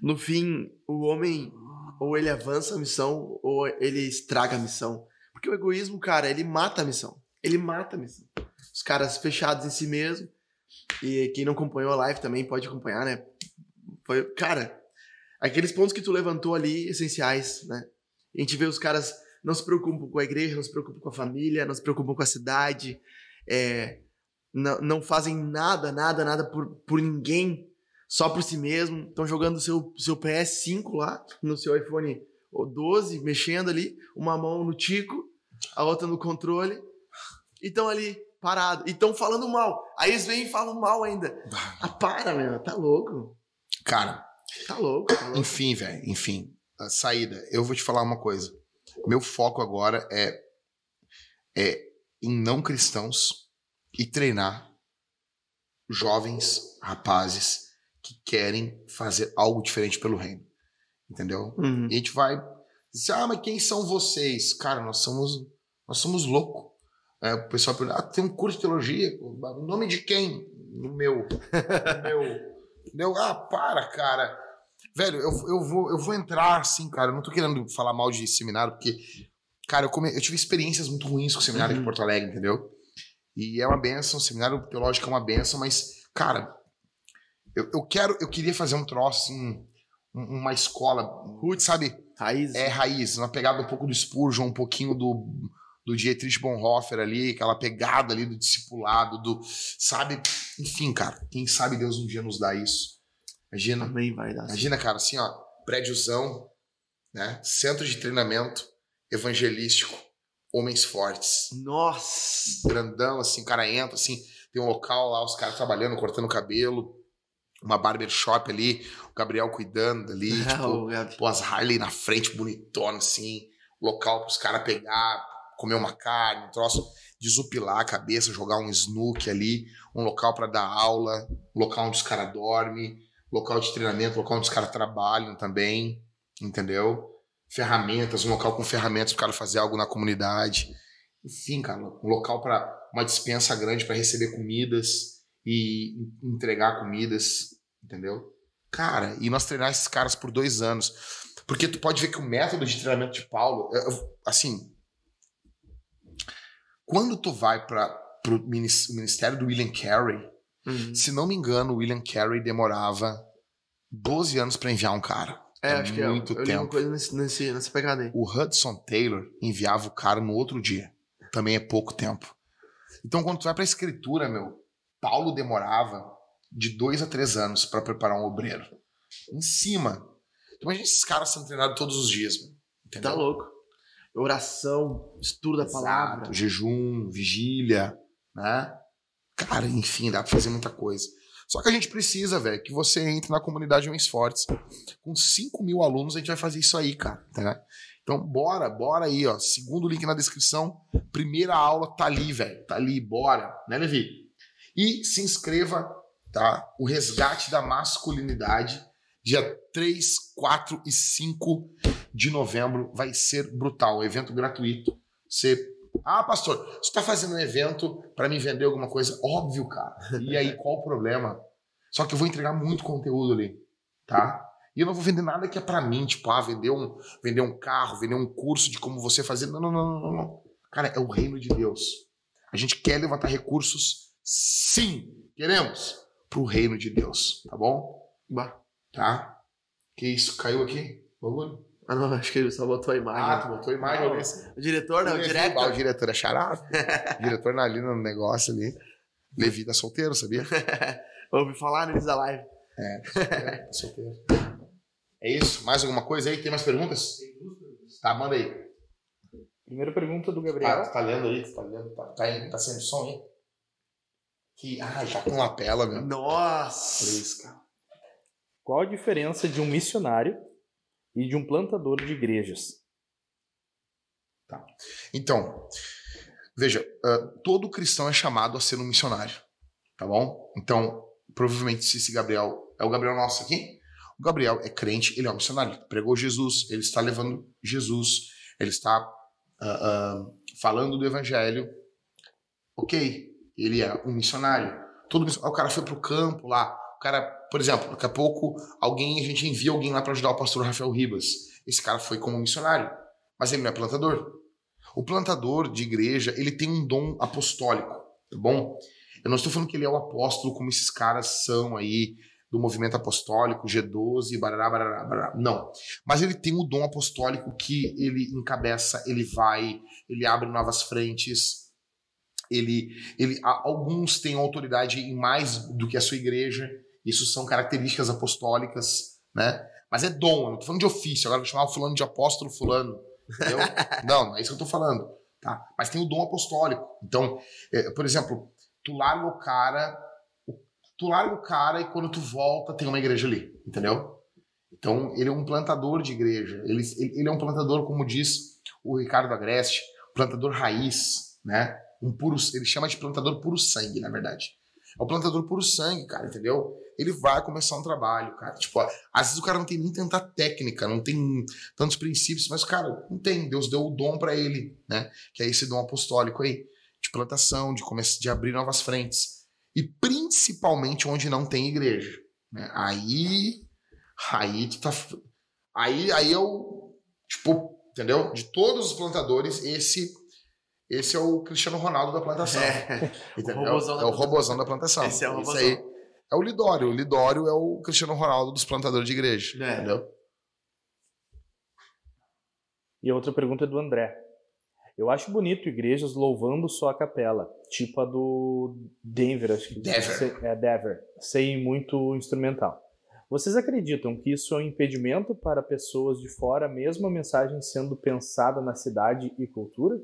no fim, o homem ou ele avança a missão ou ele estraga a missão. Porque o egoísmo, cara, ele mata a missão. Ele mata a missão. Os caras fechados em si mesmo. E quem não acompanhou a live também pode acompanhar, né? Foi, cara, aqueles pontos que tu levantou ali, essenciais, né? A gente vê os caras não se preocupam com a igreja, não se preocupam com a família, não se preocupam com a cidade, é, não, não fazem nada, nada, nada por, por ninguém, só por si mesmo. Estão jogando seu, seu PS5 lá, no seu iPhone 12, mexendo ali, uma mão no tico, a outra no controle, e estão ali, parados, e estão falando mal. Aí eles vêm e falam mal ainda. Ah, para, meu, tá louco. Cara, Tá louco, tá louco. enfim, velho, enfim. A saída. Eu vou te falar uma coisa. Meu foco agora é, é em não cristãos e treinar jovens rapazes que querem fazer algo diferente pelo reino. Entendeu? Uhum. E a gente vai dizer, ah, mas quem são vocês? Cara, nós somos, nós somos loucos. É, o pessoal pergunta, ah, tem um curso de teologia? O nome de quem? No meu. No meu. Entendeu? Ah, para, cara. Velho, eu, eu, vou, eu vou entrar assim, cara. Eu não tô querendo falar mal de seminário, porque, cara, eu, come- eu tive experiências muito ruins com o seminário Uhum. Porto Alegre, entendeu? E é uma benção, o seminário teológico é uma benção, mas, cara, eu, eu quero, eu queria fazer um troço, assim, um- uma escola, sabe? Raiz. É raiz, uma pegada um pouco do Spurgeon, um pouquinho do, do Dietrich Bonhoeffer ali, aquela pegada ali do discipulado, do, sabe? Enfim, cara, quem sabe Deus um dia nos dá isso. Imagina, Também vai dar. imagina, cara, assim, ó, prédiozão, né? Centro de treinamento evangelístico, homens fortes Nossa! grandão, assim, o cara entra, assim, tem um local lá, os caras trabalhando, cortando cabelo, uma barbershop ali, o Gabriel cuidando ali, tipo, pô, as Harley na frente, bonitona, assim, local pros caras pegar, comer uma carne, um troço, desupilar a cabeça, jogar um snook ali, um local pra dar aula, local onde os caras dormem, local de treinamento, local onde os caras trabalham também, entendeu? Ferramentas, um local com ferramentas pro cara fazer algo na comunidade. Enfim, cara, um local para uma dispensa grande para receber comidas e entregar comidas, entendeu? Cara, e nós treinar esses caras por dois anos. Porque tu pode ver que o método de treinamento de Paulo, assim, quando tu vai para o ministério do William Carey, Uhum. se não me engano, o William Carey demorava 12 anos para enviar um cara. É, É acho que é. muito Eu li uma tempo. coisa nesse, nesse, nessa pegada aí. O Hudson Taylor enviava o cara no outro dia. Também é pouco tempo. Então, quando tu vai pra escritura, meu, Paulo demorava de dois a três anos para preparar um obreiro. Em cima. Então, imagina esses caras sendo treinados todos os dias, meu. Entendeu? Tá louco. Oração, estudo da palavra. Exato, jejum, vigília, né? Cara, enfim, dá pra fazer muita coisa. Só que a gente precisa, velho, que você entre na comunidade Homens Fortes. Com 5 mil alunos, a gente vai fazer isso aí, cara. Tá? Então, bora, bora aí, ó. Segundo link na descrição. Primeira aula tá ali, velho. Tá ali, bora. Né, Levi? E se inscreva tá? O resgate da masculinidade, dia 3, 4 e 5 de novembro, vai ser brutal. evento gratuito. Você. Ah, pastor, você está fazendo um evento para me vender alguma coisa? Óbvio, cara. E aí, qual o problema? Só que eu vou entregar muito conteúdo ali, tá? E eu não vou vender nada que é para mim, tipo, ah, vender um, vender um carro, vender um curso de como você fazer. Não, não, não, não, não. Cara, é o reino de Deus. A gente quer levantar recursos, sim, queremos, para o reino de Deus, tá bom? Bah. Tá? Que isso, caiu aqui? Bagulho? Ah, não, acho que ele só botou a imagem. Ah, tu botou a imagem. Não, o diretor, não, o diretor. o diretor é charado. o diretor ali no negócio ali. Levi tá solteiro, sabia? Ouvi falar no início da live. É, tá solteiro. É isso? Mais alguma coisa aí? Tem mais perguntas? Tem duas perguntas. Tá, manda aí. Primeira pergunta do Gabriel. Ah, tu tá lendo aí? Tu tá lendo? Tá, tá, tá sendo som aí? Que, ah, já com lapela, meu. Nossa! Isso, cara. Qual a diferença de um missionário e de um plantador de igrejas? Tá. Então, veja, uh, todo cristão é chamado a ser um missionário, tá bom? Então, provavelmente se esse Gabriel é o Gabriel nosso aqui, o Gabriel é crente, ele é um missionário, ele pregou Jesus, ele está levando Jesus, ele está uh, uh, falando do evangelho. Ok, ele é um missionário. Todo o cara foi para o campo lá, cara, por exemplo, daqui a pouco alguém, a gente envia alguém lá para ajudar o pastor Rafael Ribas. Esse cara foi como missionário, mas ele não é plantador. O plantador de igreja, ele tem um dom apostólico, tá bom? Eu não estou falando que ele é o apóstolo como esses caras são aí do movimento apostólico, G12, barará, barará, barará. Não. Mas ele tem o dom apostólico que ele encabeça, ele vai, ele abre novas frentes, ele, ele alguns têm autoridade em mais do que a sua igreja, isso são características apostólicas, né? Mas é dom, eu não tô falando de ofício, agora vou chamar o fulano de apóstolo fulano, entendeu? não, não é isso que eu tô falando, tá? Mas tem o dom apostólico. Então, é, por exemplo, tu larga o cara, tu larga o cara e quando tu volta tem uma igreja ali, entendeu? Então, ele é um plantador de igreja. Ele, ele é um plantador, como diz o Ricardo Agreste, plantador raiz, né? Um puro, ele chama de plantador puro sangue, na verdade. É o plantador puro sangue, cara, entendeu? Ele vai começar um trabalho, cara. Tipo, às vezes o cara não tem nem tanta técnica, não tem tantos princípios, mas, cara, não tem. Deus deu o dom para ele, né? Que é esse dom apostólico aí, de plantação, de, começar, de abrir novas frentes. E principalmente onde não tem igreja. Né? Aí. Aí tu tá. Aí, aí eu. Tipo, entendeu? De todos os plantadores, esse esse é o Cristiano Ronaldo da plantação. É, entendeu? O robozão é o robozão da plantação. Esse é o robozão. Aí é o Lidório. O Lidório é o Cristiano Ronaldo dos plantadores de igreja. É. Entendeu? E a outra pergunta é do André. Eu acho bonito igrejas louvando só a capela, tipo a do Denver, acho que Denver. é Denver, sem muito instrumental. Vocês acreditam que isso é um impedimento para pessoas de fora, mesmo a mensagem sendo pensada na cidade e cultura?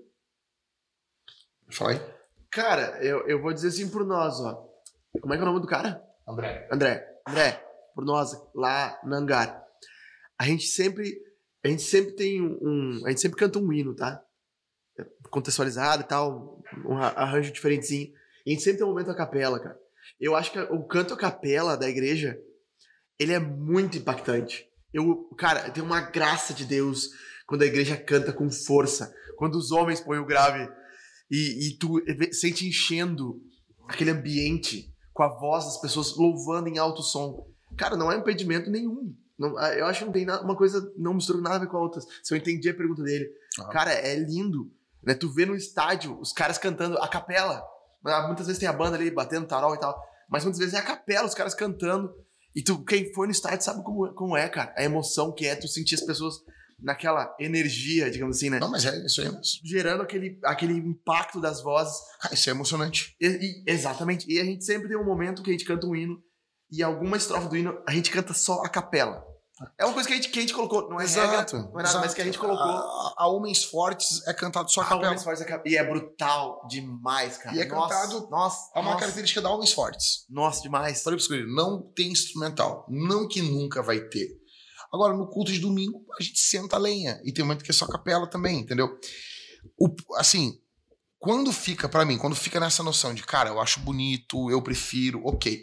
Fala aí. Cara, eu, eu vou dizer assim por nós, ó. Como é que é o nome do cara? André. André. André, por nós, lá na Hangar. A gente sempre. A gente sempre tem um. A gente sempre canta um hino, tá? Contextualizado e tal. Um arranjo diferentezinho. E a gente sempre tem um momento a capela, cara. Eu acho que o canto a capela da igreja, ele é muito impactante. Eu, cara, tem uma graça de Deus quando a igreja canta com força. Quando os homens põem o grave e, e tu sente enchendo aquele ambiente com a voz das pessoas louvando em alto som. Cara, não é impedimento nenhum. Não, ah, eu acho que não tem nada, uma coisa, não mistura nada a ver com a outra. Se eu entendi a pergunta dele. Ah. Cara, é lindo. Né? Tu vê no estádio os caras cantando a capela. Ah, muitas vezes tem a banda ali batendo tarol e tal. Mas muitas vezes é a capela, os caras cantando. E tu, quem foi no estádio sabe como, como é, cara. A emoção que é tu sentir as pessoas naquela energia, digamos assim, né? Não, mas é isso aí mesmo. Gerando aquele, aquele impacto das vozes. Ah, isso é emocionante. E, e, exatamente. E a gente sempre tem um momento que a gente canta um hino e alguma estrofe do hino a gente canta só a capela. É uma coisa que a gente, que a gente colocou, não é exato, regra, não é nada, mas que a gente colocou. A, a Homens Fortes é cantado só a, a capela. Homens Fortes é, e é brutal demais, cara. E é nossa, cantado. Nossa, é uma nossa. característica da Homens Fortes. Nossa, demais. Falei pra você, não tem instrumental. Não que nunca vai ter. Agora, no culto de domingo, a gente senta a lenha. E tem momento que é só capela também, entendeu? O, assim, quando fica, para mim, quando fica nessa noção de, cara, eu acho bonito, eu prefiro, ok.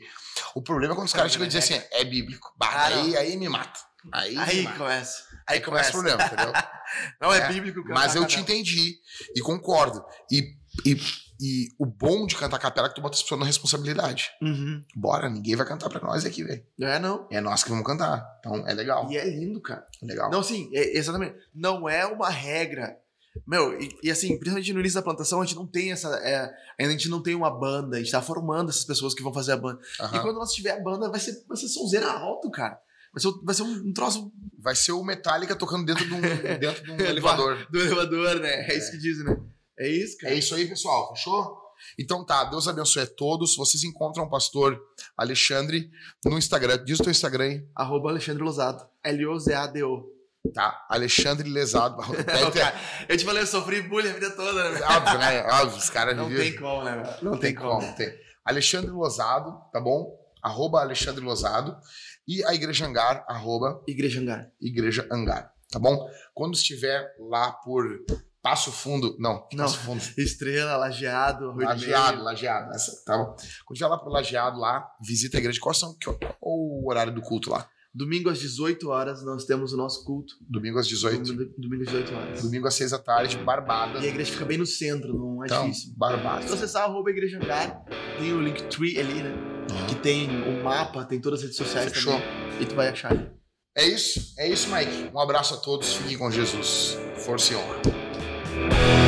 O problema é quando os caras chegam e dizem assim, é bíblico. Bah, Ah, aí, aí me mata. Aí, Aí mata. começa. aí começa o problema, entendeu? Não é, É, bíblico. Mas eu te entendi e concordo. E, e, e o bom de cantar capela é que tu bota as pessoas na responsabilidade. Uhum. Bora, ninguém vai cantar pra nós aqui, velho. É, não. É nós que vamos cantar. Então é legal. E é lindo, cara. É legal. Não, sim, é- exatamente. Não é uma regra. Meu, e, e assim, principalmente no início da plantação, a gente não tem essa. é, ainda a gente não tem uma banda, a gente tá formando essas pessoas que vão fazer a banda. E Aham. quando nós tiver a banda, vai ser, vai ser sonzeira alto, cara. Vai ser, vai ser um, um troço Vai ser o Metallica tocando dentro de um, dentro de um elevador. do elevador, né? É, isso que dizem, né? É isso, cara. É isso aí, pessoal. Fechou? Então tá, Deus abençoe a todos. Vocês encontram o pastor Alexandre no Instagram. Diz o teu Instagram aí, Arroba Alexandre Lozado. L-O-Z-A-D-O. tá? Alexandre Lesado. Cara, eu te falei, eu sofri bullying a vida toda, né? Óbvio, né? Óbvio, os caras Não viviam- tem como, né? Não, Não tem como. Tem. Alexandre Lozado, tá bom? Arroba Alexandre Lozado. E a Igreja Angar, arroba Igreja Hangar. Igreja Angar, tá bom? Quando estiver lá por Passo Fundo, não, Não. Passo Fundo, Estrela, Lajeado, de Lajeado. Lajeado, essa, tá bom? Quando estiver lá pro Lajeado, lá, visita a igreja. Qual são que- qual o horário do culto lá? Domingo às 18 horas nós temos o nosso culto. Domingo às 18. Domingo, domingo às 18 horas. Domingo às 6 da tarde, Barbada. E a igreja fica bem no centro, não é Então, difícil. Barbada. Se você acessar arroba Igreja Hangar, tem o Linktree ali, né? Que tem o mapa, tem todas as redes sociais Fechou. também. E tu vai achar. É isso, é isso, Mike. Um abraço a todos, fiquem com Jesus. Força e honra. Bye.